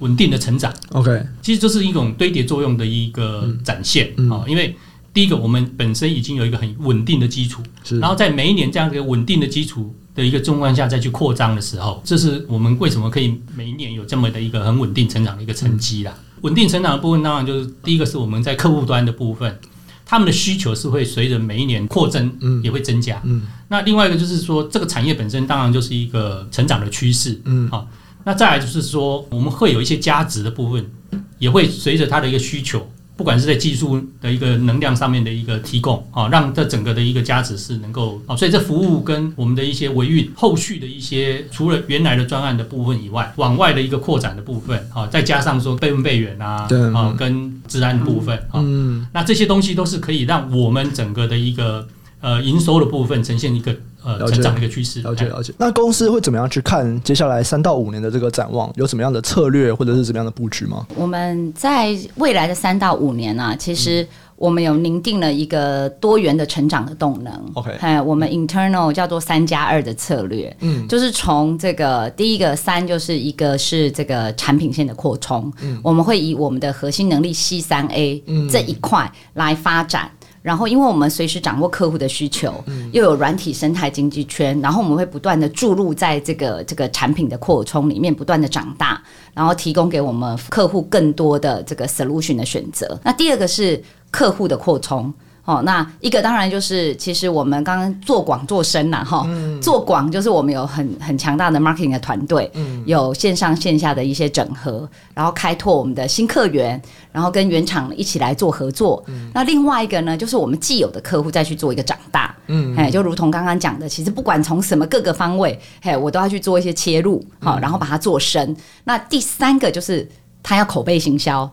[SPEAKER 2] 稳定的成长。OK，其实就是一种堆叠作用的一个展现啊。因为第一个，我们本身已经有一个很稳定的基础，然后在每一年这样一个稳定的基础。的一个状况下再去扩张的时候，这是我们为什么可以每一年有这么的一个很稳定成长的一个成绩啦。稳定成长的部分当然就是第一个是我们在客户端的部分，他们的需求是会随着每一年扩增，嗯，也会增加，嗯。那另外一个就是说，这个产业本身当然就是一个成长的趋势，嗯，好。那再来就是说，我们会有一些价值的部分，也会随着它的一个需求。不管是在技术的一个能量上面的一个提供啊，让这整个的一个价值是能够啊，所以这服务跟我们的一些维运后续的一些，除了原来的专案的部分以外，往外的一个扩展的部分啊，再加上说备份备援啊，啊，跟治安的部分啊，那这些东西都是可以让我们整个的一个呃营收的部分呈现一个。呃，成长的一个趋势，
[SPEAKER 1] 了解了解。那公司会怎么样去看接下来三到五年的这个展望？有什么样的策略或者是怎么样的布局吗？
[SPEAKER 3] 我们在未来的三到五年呢、啊，其实我们有凝定了一个多元的成长的动能。OK，哎，我们 internal 叫做三加二的策略，嗯，就是从这个第一个三，就是一个是这个产品线的扩充，嗯，我们会以我们的核心能力 C 三 A 这一块来发展。然后，因为我们随时掌握客户的需求，又有软体生态经济圈，然后我们会不断的注入在这个这个产品的扩充里面，不断的长大，然后提供给我们客户更多的这个 solution 的选择。那第二个是客户的扩充。哦，那一个当然就是，其实我们刚刚做广做深呐，哈，做广就是我们有很很强大的 marketing 的团队，嗯，有线上线下的一些整合，然后开拓我们的新客源，然后跟原厂一起来做合作。嗯，那另外一个呢，就是我们既有的客户再去做一个长大，嗯，哎，就如同刚刚讲的，其实不管从什么各个方位，嘿，我都要去做一些切入，好，然后把它做深。那第三个就是。他要口碑行销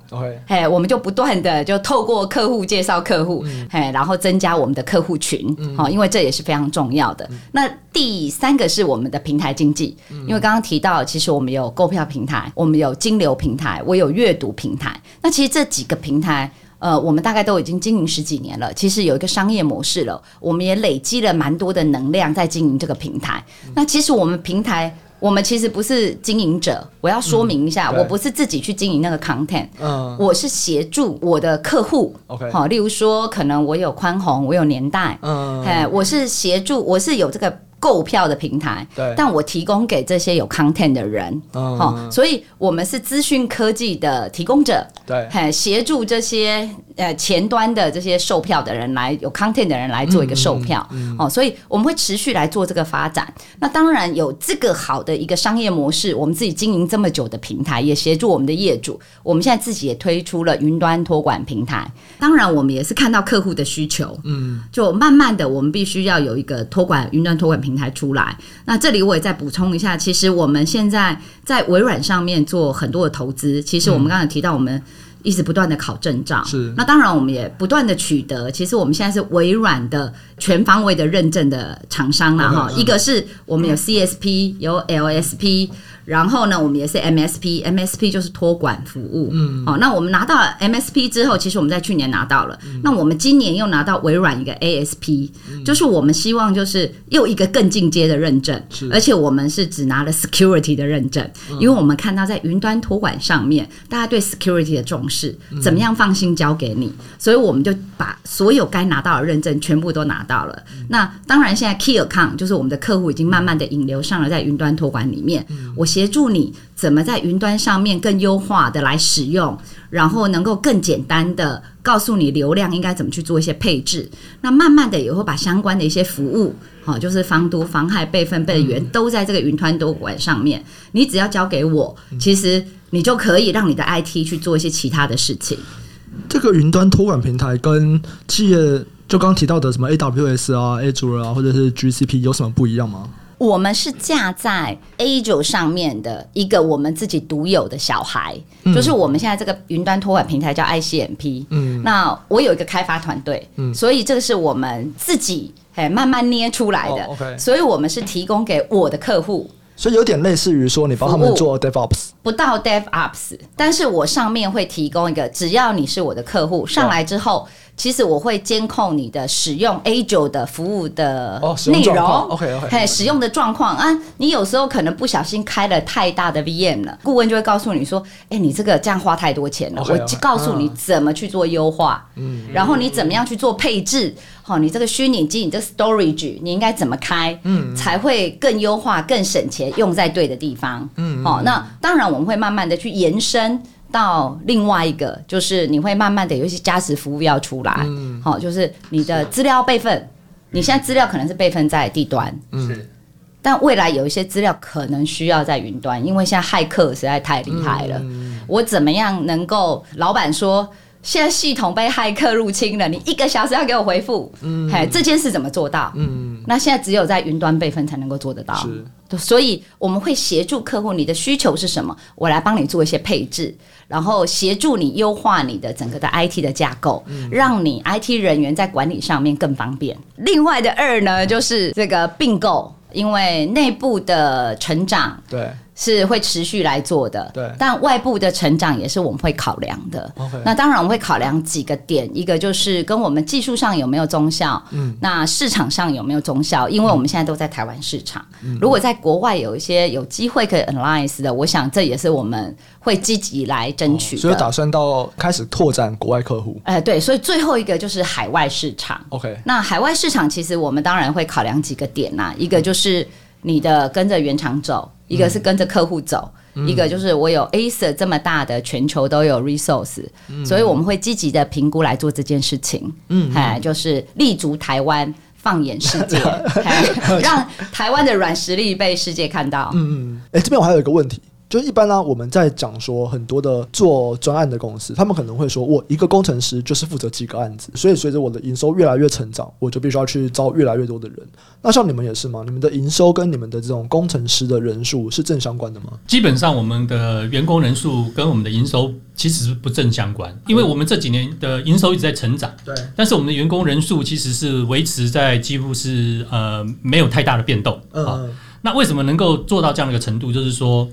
[SPEAKER 3] 嘿，我们就不断的就透过客户介绍客户，嗯、嘿，然后增加我们的客户群，好、嗯，因为这也是非常重要的。嗯、那第三个是我们的平台经济，嗯、因为刚刚提到，其实我们有购票平台，我们有金流平台，我有阅读平台。那其实这几个平台，呃，我们大概都已经经营十几年了，其实有一个商业模式了，我们也累积了蛮多的能量在经营这个平台。嗯、那其实我们平台。我们其实不是经营者，我要说明一下，嗯、我不是自己去经营那个 content，嗯，我是协助我的客户，OK，好，例如说，可能我有宽宏，我有年代，嗯，哎，我是协助，我是有这个。购票的平台，对，但我提供给这些有 content 的人，哦，所以我们是资讯科技的提供者，对，协助这些呃前端的这些售票的人来有 content 的人来做一个售票，哦，所以我们会持续来做这个发展。那当然有这个好的一个商业模式，我们自己经营这么久的平台，也协助我们的业主，我们现在自己也推出了云端托管平台。当然，我们也是看到客户的需求，嗯，就慢慢的，我们必须要有一个托管云端托管平台出来。那这里我也再补充一下，其实我们现在在微软上面做很多的投资。其实我们刚才提到，我们一直不断的考证照，是。那当然，我们也不断的取得。其实我们现在是微软的全方位的认证的厂商了哈。一个是我们有 CSP，有 LSP。然后呢，我们也是 MSP，MSP 就是托管服务。嗯，哦，那我们拿到了 MSP 之后，其实我们在去年拿到了。嗯、那我们今年又拿到微软一个 ASP，、嗯、就是我们希望就是又一个更进阶的认证。是，而且我们是只拿了 security 的认证，嗯、因为我们看到在云端托管上面，大家对 security 的重视，怎么样放心交给你，嗯、所以我们就把所有该拿到的认证全部都拿到了。嗯、那当然，现在 key account 就是我们的客户已经慢慢的引流上了在云端托管里面。嗯、我。协助你怎么在云端上面更优化的来使用，然后能够更简单的告诉你流量应该怎么去做一些配置。那慢慢的也会把相关的一些服务，好，就是防毒、防害、备份、备援，都在这个云端多管上面。你只要交给我，其实你就可以让你的 IT 去做一些其他的事情。
[SPEAKER 1] 这个云端托管平台跟企业就刚提到的什么 AWS 啊、Azure 啊，或者是 GCP 有什么不一样吗？
[SPEAKER 3] 我们是架在 Azure 上面的一个我们自己独有的小孩，嗯、就是我们现在这个云端托管平台叫 ICMP。嗯，那我有一个开发团队，嗯，所以这个是我们自己哎慢慢捏出来的。哦、OK，所以我们是提供给我的客户，
[SPEAKER 1] 所以有点类似于说你帮他们做 DevOps，
[SPEAKER 3] 不到 DevOps，但是我上面会提供一个，只要你是我的客户上来之后。其实我会监控你的使用 Azure 的服务的内容
[SPEAKER 1] ，OK OK，
[SPEAKER 3] 嘿，使用的状况啊，你有时候可能不小心开了太大的 VM 了，顾问就会告诉你说，哎，你这个这样花太多钱了，我告诉你怎么去做优化，嗯，然后你怎么样去做配置，好，你这个虚拟机，你这个 storage 你应该怎么开，嗯，才会更优化、更省钱，用在对的地方，嗯，好，那当然我们会慢慢的去延伸。到另外一个，就是你会慢慢的有一些加值服务要出来，好、嗯。哦，就是你的资料备份，你现在资料可能是备份在地端，是，但未来有一些资料可能需要在云端，因为现在骇客实在太厉害了。嗯、我怎么样能够？老板说现在系统被骇客入侵了，你一个小时要给我回复，嗯，嘿，这件事怎么做到？嗯，那现在只有在云端备份才能够做得到，是，所以我们会协助客户，你的需求是什么？我来帮你做一些配置。然后协助你优化你的整个的 IT 的架构，让你 IT 人员在管理上面更方便。另外的二呢，就是这个并购，因为内部的成长，对。是会持续来做的，对。但外部的成长也是我们会考量的。那当然我们会考量几个点，一个就是跟我们技术上有没有综效，嗯。那市场上有没有综效？因为我们现在都在台湾市场，嗯。如果在国外有一些有机会可以 alliance 的，我想这也是我们会积极来争取。
[SPEAKER 1] 所以打算到开始拓展国外客户。
[SPEAKER 3] 哎，呃，对。所以最后一个就是海外市场。
[SPEAKER 1] OK。
[SPEAKER 3] 那海外市场其实我们当然会考量几个点呐，一个就是你的跟着原厂走。一个是跟着客户走，嗯、一个就是我有 aser 这么大的全球都有 resource，、嗯、所以我们会积极的评估来做这件事情。嗯，哎，就是立足台湾，放眼世界，让台湾的软实力被世界看到。
[SPEAKER 1] 嗯嗯，哎，这边我还有一个问题。就一般呢、啊，我们在讲说很多的做专案的公司，他们可能会说，我一个工程师就是负责几个案子，所以随着我的营收越来越成长，我就必须要去招越来越多的人。那像你们也是吗？你们的营收跟你们的这种工程师的人数是正相关的吗？
[SPEAKER 2] 基本上，我们的员工人数跟我们的营收其实是不正相关，因为我们这几年的营收一直在成长，对，但是我们的员工人数其实是维持在几乎是呃没有太大的变动。嗯，那为什么能够做到这样的一个程度？就是说。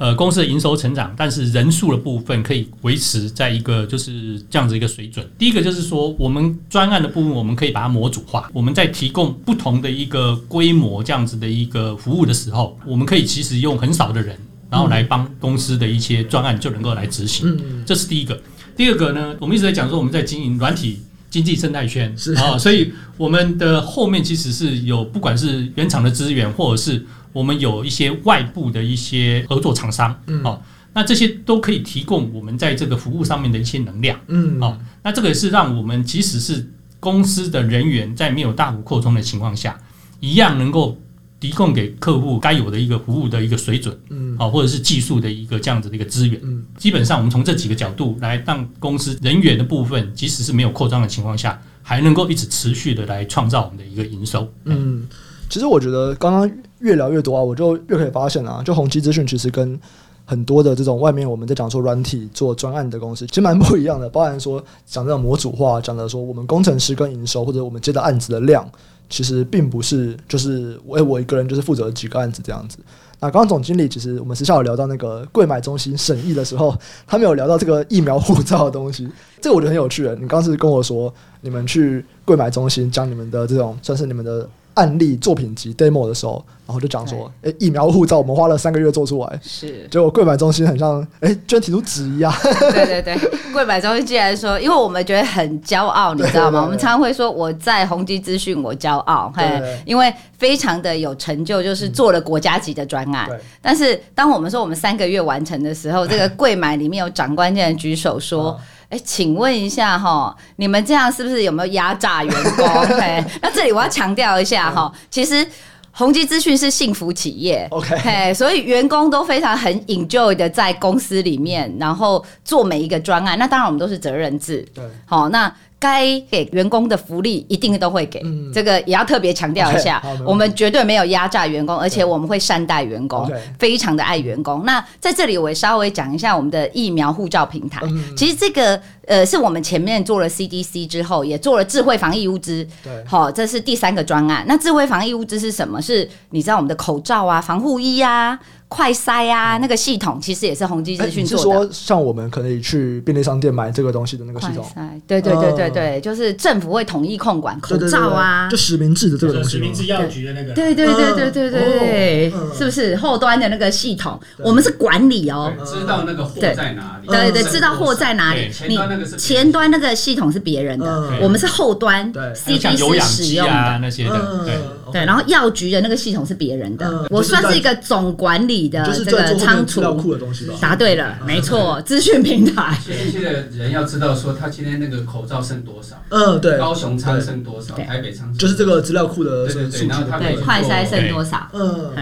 [SPEAKER 2] 呃，公司的营收成长，但是人数的部分可以维持在一个就是这样子一个水准。第一个就是说，我们专案的部分，我们可以把它模组化。我们在提供不同的一个规模这样子的一个服务的时候，我们可以其实用很少的人，然后来帮公司的一些专案就能够来执行。这是第一个。第二个呢，我们一直在讲说我们在经营软体经济生态圈是啊，所以我们的后面其实是有不管是原厂的资源，或者是我们有一些外部的一些合作厂商，嗯，哦，那这些都可以提供我们在这个服务上面的一些能量，嗯，哦，那这个也是让我们即使是公司的人员在没有大幅扩充的情况下，一样能够提供给客户该有的一个服务的一个水准，嗯，哦，或者是技术的一个这样子的一个资源，嗯，基本上我们从这几个角度来让公司人员的部分，即使是没有扩张的情况下，还能够一直持续的来创造我们的一个营收，
[SPEAKER 1] 嗯。其实我觉得刚刚越聊越多啊，我就越可以发现啊，就宏基资讯其实跟很多的这种外面我们在讲说软体做专案的公司，其实蛮不一样的。包含说讲这种模组化，讲的说我们工程师跟营收或者我们接的案子的量，其实并不是就是我我一个人就是负责几个案子这样子。那刚刚总经理其实我们私下有聊到那个柜买中心审议的时候，他没有聊到这个疫苗护照的东西，这个我觉得很有趣。你刚是跟我说你们去柜买中心将你们的这种算是你们的。案例作品集 demo 的时候，然后就讲说，哎，疫苗护照我们花了三个月做出来，
[SPEAKER 3] 是，
[SPEAKER 1] 结果柜买中心很像，哎，居然提出质疑啊！
[SPEAKER 3] 对对对，柜买中心竟然说，因为我们觉得很骄傲，你知道吗？我们常常会说我在宏基资讯我骄傲，嘿，因为非常的有成就，就是做了国家级的专案。但是当我们说我们三个月完成的时候，这个 柜买里面有长官竟然举手说。哎，请问一下哈，你们这样是不是有没有压榨员工？嘿，那这里我要强调一下哈，其实宏基资讯是幸福企业，OK，所以员工都非常很 enjoy 的在公司里面，然后做每一个专案。那当然我们都是责任制，对，好那。该给员工的福利一定都会给，嗯、这个也要特别强调一下。Okay, 我们绝对没有压榨员工，而且我们会善待员工，对非常的爱员工。那在这里我也稍微讲一下我们的疫苗护照平台。嗯、其实这个呃是我们前面做了 CDC 之后，也做了智慧防疫物资。对，好，这是第三个专案。那智慧防疫物资是什么？是你知道我们的口罩啊、防护衣啊。快筛啊，那个系统其实也是宏基资讯做的。
[SPEAKER 1] 是说，像我们可以去便利商店买这个东西的那个系统？
[SPEAKER 3] 对对对对对，就是政府会统一控管口罩啊，
[SPEAKER 1] 就实名制的这个东西。
[SPEAKER 5] 实名制药局的那个。
[SPEAKER 3] 对对对对对对对，是不是后端的那个系统？我们是管理哦，
[SPEAKER 4] 知道那个货在哪里。
[SPEAKER 3] 对对，知道货在哪里。你前端那个系统是别人的，我们是后端。对，CDC 使用的
[SPEAKER 2] 那些的。对
[SPEAKER 3] 对，然后药局的那个系统是别人的，我算是一个总管理。的这个仓储，库的东西吧答对了，没错，资讯平台。
[SPEAKER 4] 现在的人要知道说，他今天那个口罩剩多少？嗯，对。高雄仓剩多少？台北仓
[SPEAKER 1] 就是这个资料库的数据。
[SPEAKER 3] 对，快筛剩多少？嗯，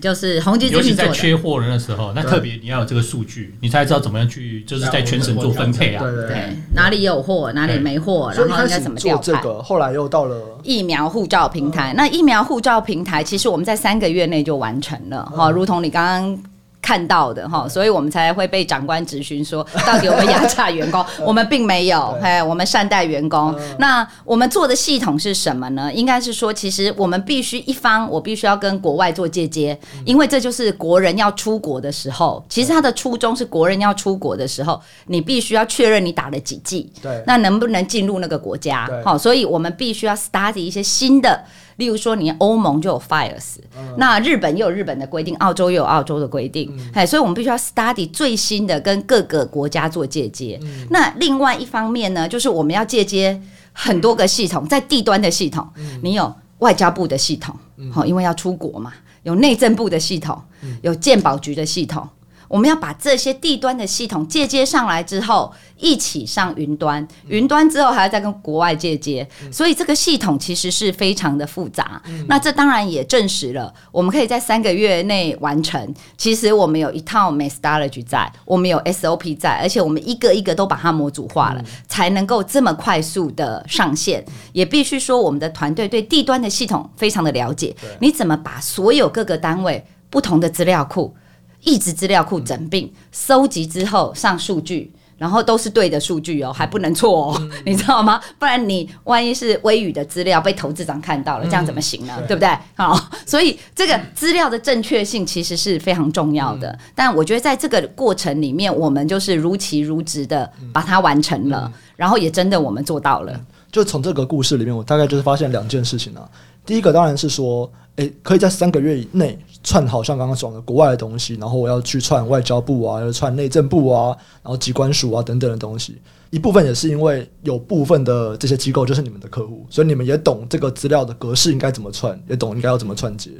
[SPEAKER 3] 就是宏碁资讯
[SPEAKER 2] 在缺货的那时候，那特别你要有这个数据，你才知道怎么样去，就是在全省做分配啊。
[SPEAKER 3] 对，哪里有货，哪里没货，然后应该怎么调派。
[SPEAKER 1] 后来又到了
[SPEAKER 3] 疫苗护照平台。那疫苗护照平台，其实我们在三个月内就完成了哈，如同你刚刚。刚看到的哈，所以我们才会被长官质询说，到底有没有压榨员工？我们并没有，哎，我们善待员工。那我们做的系统是什么呢？应该是说，其实我们必须一方，我必须要跟国外做借接，因为这就是国人要出国的时候。其实他的初衷是国人要出国的时候，你必须要确认你打了几剂，对，那能不能进入那个国家？好，所以我们必须要 study 一些新的。例如说，你欧盟就有 fires，那日本又有日本的规定，澳洲又有澳洲的规定，哎，所以我们必须要 study 最新的，跟各个国家做借接。那另外一方面呢，就是我们要借接很多个系统，在地端的系统，你有外交部的系统，好，因为要出国嘛，有内政部的系统，有鉴保局的系统。我们要把这些地端的系统借接上来之后，一起上云端，云端之后还要再跟国外借接，所以这个系统其实是非常的复杂。那这当然也证实了，我们可以在三个月内完成。其实我们有一套 methodology 在，我们有 SOP 在，而且我们一个一个都把它模组化了，才能够这么快速的上线。也必须说，我们的团队对地端的系统非常的了解。你怎么把所有各个单位不同的资料库？一直资料库整并收集之后上数据，然后都是对的数据哦，还不能错哦，你知道吗？不然你万一是微语的资料被投资长看到了，这样怎么行呢？对不对？好，所以这个资料的正确性其实是非常重要的。但我觉得在这个过程里面，我们就是如期如职的把它完成了，然后也真的我们做到了。
[SPEAKER 1] 就从这个故事里面，我大概就是发现两件事情啊。第一个当然是说，诶，可以在三个月以内串好像刚刚讲的国外的东西，然后我要去串外交部啊，要串内政部啊，然后机关署啊等等的东西。一部分也是因为有部分的这些机构就是你们的客户，所以你们也懂这个资料的格式应该怎么串，也懂应该要怎么串接。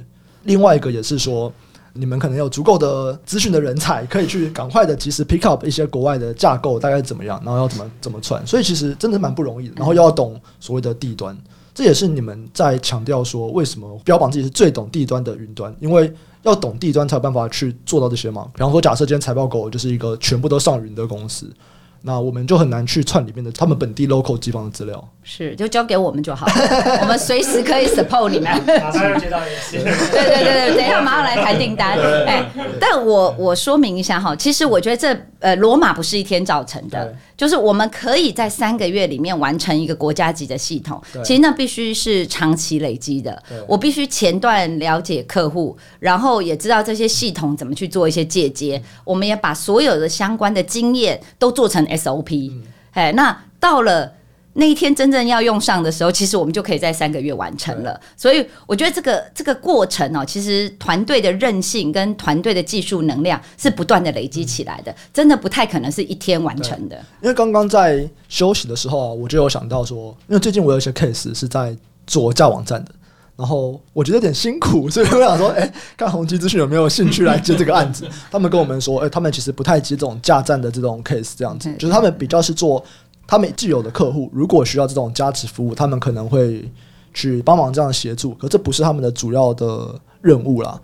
[SPEAKER 1] 另外一个也是说，你们可能有足够的资讯的人才，可以去赶快的及时 pick up 一些国外的架构大概怎么样，然后要怎么怎么串。所以其实真的蛮不容易的，然后又要懂所谓的地端。这也是你们在强调说，为什么标榜自己是最懂地端的云端？因为要懂地端才有办法去做到这些嘛。比方说，假设今天财报狗就是一个全部都上云的公司。那我们就很难去串里面的他们本地 local 机房的资料，
[SPEAKER 3] 是就交给我们就好，我们随时可以 support 你们。马上要接到也行。对对对对，等一下马上来谈订单。哎，但我我说明一下哈，其实我觉得这呃罗马不是一天造成的，就是我们可以在三个月里面完成一个国家级的系统，其实那必须是长期累积的。我必须前段了解客户，然后也知道这些系统怎么去做一些借接，我们也把所有的相关的经验都做成。SOP，哎，那到了那一天真正要用上的时候，其实我们就可以在三个月完成了。所以我觉得这个这个过程哦，其实团队的韧性跟团队的技术能量是不断的累积起来的，真的不太可能是一天完成的。
[SPEAKER 1] 因为刚刚在休息的时候啊，我就有想到说，因为最近我有一些 case 是在做架网站的。然后我觉得有点辛苦，所以我想说，哎，看宏碁资讯有没有兴趣来接这个案子？他们跟我们说，哎，他们其实不太接这种架站的这种 case，这样子，就是他们比较是做他们既有的客户，如果需要这种加持服务，他们可能会去帮忙这样协助，可这不是他们的主要的任务啦。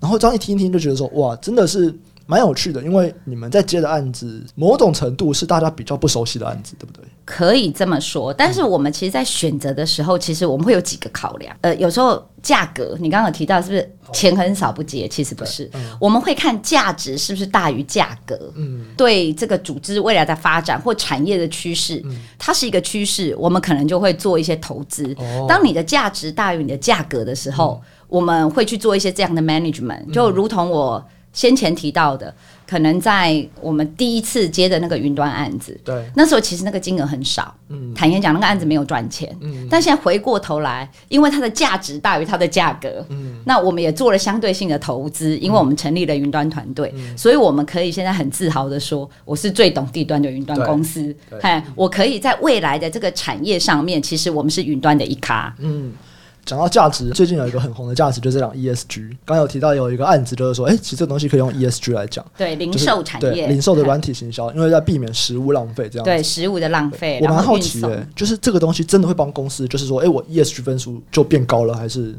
[SPEAKER 1] 然后这样一听一听，就觉得说，哇，真的是。蛮有趣的，因为你们在接的案子，某种程度是大家比较不熟悉的案子，对不对？
[SPEAKER 3] 可以这么说，但是我们其实，在选择的时候，其实我们会有几个考量。呃，有时候价格，你刚刚有提到，是不是钱很少不接？其实不是，嗯、我们会看价值是不是大于价格。嗯，对这个组织未来的发展或产业的趋势，嗯、它是一个趋势，我们可能就会做一些投资。哦、当你的价值大于你的价格的时候，嗯、我们会去做一些这样的 management，就如同我。先前提到的，可能在我们第一次接的那个云端案子，
[SPEAKER 1] 对，
[SPEAKER 3] 那时候其实那个金额很少，嗯，坦言讲那个案子没有赚钱，嗯，但现在回过头来，因为它的价值大于它的价格，嗯，那我们也做了相对性的投资，因为我们成立了云端团队，嗯，所以我们可以现在很自豪的说，我是最懂地端的云端公司，哎，我可以在未来的这个产业上面，其实我们是云端的一咖，嗯。
[SPEAKER 1] 讲到价值，最近有一个很红的价值，就是这样 ESG。刚有提到有一个案子，就是说，哎、欸，其实这个东西可以用 ESG 来讲。
[SPEAKER 3] 对，零售产业，
[SPEAKER 1] 对零售的软体行销，因为在避免食物浪费这样。
[SPEAKER 3] 对，食物的浪费。
[SPEAKER 1] 我蛮好奇的，就是这个东西真的会帮公司，就是说，哎、欸，我 ESG 分数就变高了，还是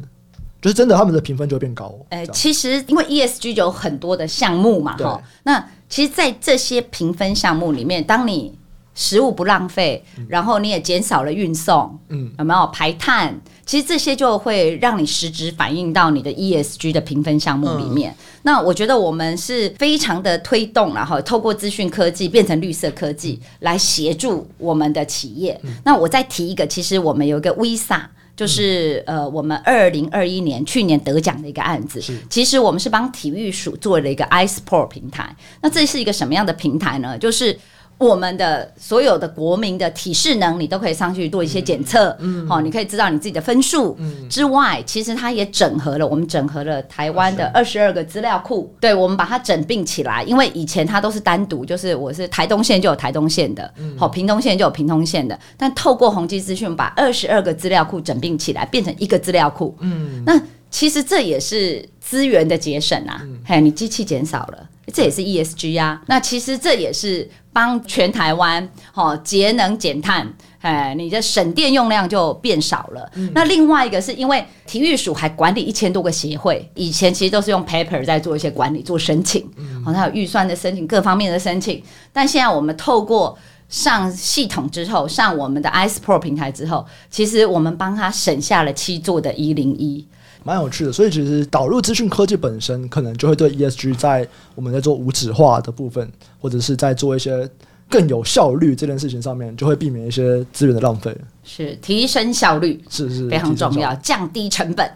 [SPEAKER 1] 就是真的他们的评分就会变高？哎、
[SPEAKER 3] 欸，其实因为 ESG 有很多的项目嘛，哈。那其实，在这些评分项目里面，当你食物不浪费，然后你也减少了运送，嗯，有没有排碳？其实这些就会让你实质反映到你的 ESG 的评分项目里面。嗯、那我觉得我们是非常的推动，然后透过资讯科技变成绿色科技来协助我们的企业。嗯、那我再提一个，其实我们有一个 Visa，就是、嗯、呃，我们二零二一年去年得奖的一个案子。其实我们是帮体育署做了一个 iSport 平台。那这是一个什么样的平台呢？就是我们的所有的国民的体适能，你都可以上去做一些检测，嗯，好，你可以知道你自己的分数。嗯之外，其实它也整合了，我们整合了台湾的二十二个资料库，对，我们把它整并起来。因为以前它都是单独，就是我是台东县就有台东县的，好，屏东县就有屏东县的。但透过宏基资讯，把二十二个资料库整并起来，变成一个资料库。嗯，那其实这也是资源的节省啊，嘿，你机器减少了，这也是 ESG 啊。那其实这也是。帮全台湾哦节能减碳，哎，你的省电用量就变少了。嗯、那另外一个是因为体育署还管理一千多个协会，以前其实都是用 paper 在做一些管理、做申请，哦，它有预算的申请、各方面的申请。但现在我们透过上系统之后，上我们的 iSport 平台之后，其实我们帮他省下了七座的一零一。
[SPEAKER 1] 蛮有趣的，所以其实导入资讯科技本身，可能就会对 ESG 在我们在做无纸化的部分，或者是在做一些更有效率这件事情上面，就会避免一些资源的浪费。
[SPEAKER 3] 是提升效率，
[SPEAKER 1] 是是
[SPEAKER 3] 非常重要，降低成本，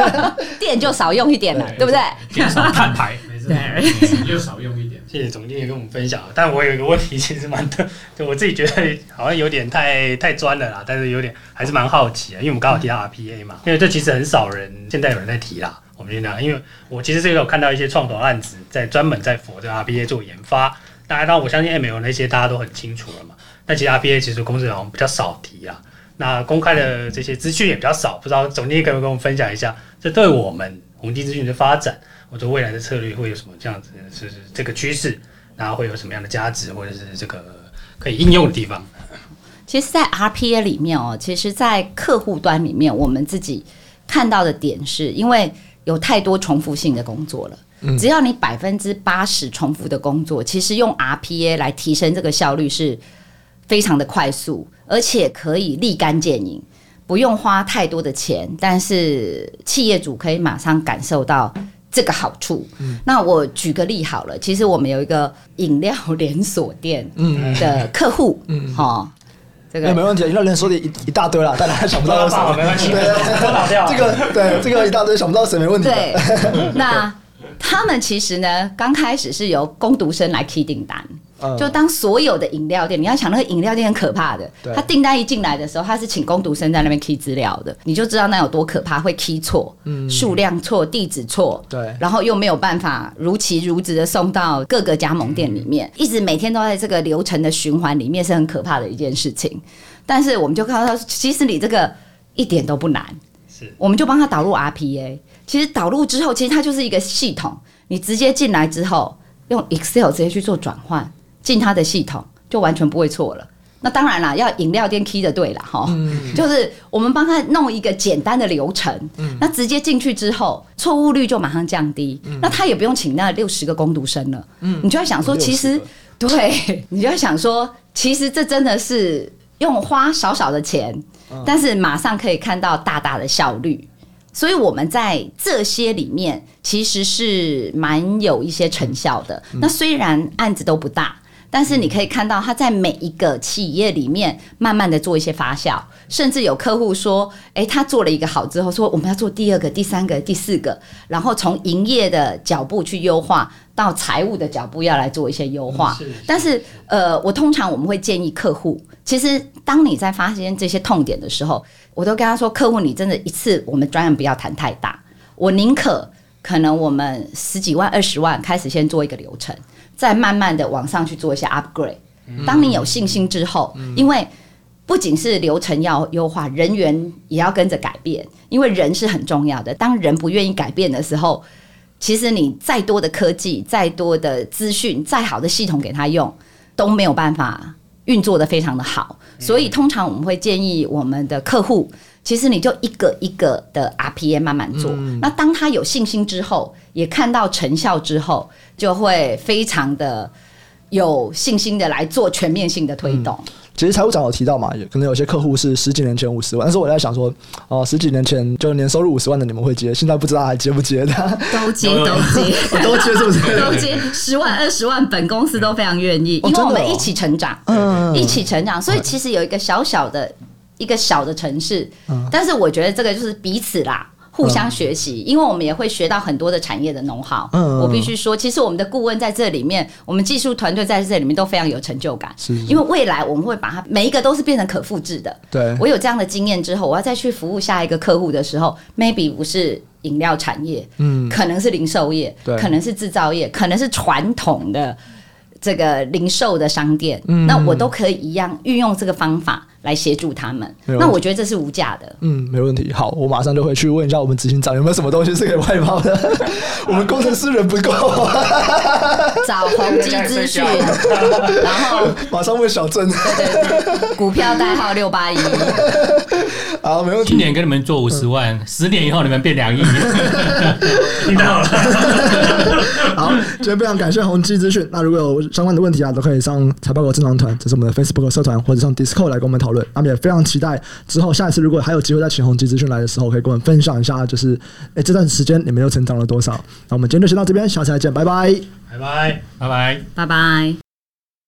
[SPEAKER 3] 电就少用一点了，对，不对？
[SPEAKER 4] 减少碳排，没事，对，就少用一点。
[SPEAKER 5] 谢谢总经理跟我们分享，但我有一个问题，其实蛮特，就我自己觉得好像有点太太专了啦，但是有点还是蛮好奇啊，因为我们刚好提到 RPA 嘛，因为这其实很少人现在有人在提啦。我们先讲，因为我其实这个有看到一些创投案子在专门在 for 这 RPA 做研发，大家当然我相信 ML 那些大家都很清楚了嘛，但其实 RPA 其实公司好像比较少提啊，那公开的这些资讯也比较少，不知道总经理可不可以跟我们分享一下，这对我们宏基资讯的发展。或者未来的策略会有什么这样子？是是这个趋势，然后会有什么样的价值，或者是这个可以应用的地方？
[SPEAKER 3] 其实，在 RPA 里面哦，其实，在客户端里面，我们自己看到的点是，因为有太多重复性的工作了。嗯，只要你百分之八十重复的工作，其实用 RPA 来提升这个效率是非常的快速，而且可以立竿见影，不用花太多的钱，但是企业主可以马上感受到。这个好处，嗯、那我举个例好了。其实我们有一个饮料连锁店的客户，嗯，哈、嗯，这个
[SPEAKER 1] 没问题。饮料连锁店一一大堆了，大家还想不到 是谁，没关系，对，打掉这个，对，这个一大堆想不到谁没问题。
[SPEAKER 3] 对，那他们其实呢，刚开始是由工读生来 key 订单，嗯、就当所有的饮料店，你要想那个饮料店很可怕的，他订单一进来的时候，他是请工读生在那边 key 资料的，你就知道那有多可怕，会 key 错，嗯，数量错，地址错，
[SPEAKER 1] 对，
[SPEAKER 3] 然后又没有办法如期如职的送到各个加盟店里面，嗯、一直每天都在这个流程的循环里面，是很可怕的一件事情。但是我们就看到，其实你这个一点都不难，是，我们就帮他导入 RPA。其实导入之后，其实它就是一个系统，你直接进来之后，用 Excel 直接去做转换。进他的系统就完全不会错了。那当然啦，要饮料店 key 的对了哈，嗯、就是我们帮他弄一个简单的流程，嗯、那直接进去之后，错误率就马上降低。嗯、那他也不用请那六十个工读生了。嗯、你就要想说，其实对，你就要想说，其实这真的是用花少少的钱，嗯、但是马上可以看到大大的效率。所以我们在这些里面其实是蛮有一些成效的。嗯、那虽然案子都不大。但是你可以看到，他在每一个企业里面慢慢的做一些发酵，甚至有客户说，诶，他做了一个好之后，说我们要做第二个、第三个、第四个，然后从营业的脚步去优化，到财务的脚步要来做一些优化。但是，呃，我通常我们会建议客户，其实当你在发现这些痛点的时候，我都跟他说，客户你真的一次我们专案不要谈太大，我宁可可能我们十几万、二十万开始先做一个流程。再慢慢的往上去做一些 upgrade。当你有信心之后，因为不仅是流程要优化，人员也要跟着改变，因为人是很重要的。当人不愿意改变的时候，其实你再多的科技、再多的资讯、再好的系统给他用，都没有办法运作的非常的好。所以通常我们会建议我们的客户，其实你就一个一个的 RPA 慢慢做。那当他有信心之后，也看到成效之后，就会非常的有信心的来做全面性的推动。嗯、
[SPEAKER 1] 其实财务长有提到嘛，可能有些客户是十几年前五十万，但是我在想说，哦，十几年前就年收入五十万的你们会接，现在不知道还接不接的？
[SPEAKER 3] 都接都接
[SPEAKER 1] 都接是不是？
[SPEAKER 3] 都接十万二十万，本公司都非常愿意，因为我们一起成长，嗯，一起成长，所以其实有一个小小的一个小的城市，嗯、但是我觉得这个就是彼此啦。互相学习，因为我们也会学到很多的产业的 know-how。嗯，我必须说，其实我们的顾问在这里面，我们技术团队在这里面都非常有成就感。是，因为未来我们会把它每一个都是变成可复制的。对，我有这样的经验之后，我要再去服务下一个客户的时候，maybe 不是饮料产业，嗯，可能是零售业，对，可能是制造业，可能是传统的这个零售的商店，嗯，那我都可以一样运用这个方法。来协助他们，那我觉得这是无价的。
[SPEAKER 1] 嗯，没问题。好，我马上就会去问一下我们执行长有没有什么东西是可以外包的。我们工程师人不够，
[SPEAKER 3] 找宏基资讯，然后
[SPEAKER 1] 马上问小郑。
[SPEAKER 3] 对对对，股票代号六八一。
[SPEAKER 1] 好，没问题。
[SPEAKER 2] 今年给你们做五十万，十年以后你们变两亿。听到了。
[SPEAKER 1] 好，今天非常感谢宏基资讯。那如果有相关的问题啊，都可以上财报狗正常团，这是我们的 Facebook 社团，或者上 Discord 来跟我们讨论。那么也非常期待之后下一次如果还有机会再请宏基资讯来的时候，可以跟我们分享一下，就是哎这段时间你们又成长了多少？那我们今天就先到这边，下次再见，拜拜，
[SPEAKER 2] 拜拜，拜拜，
[SPEAKER 3] 拜拜。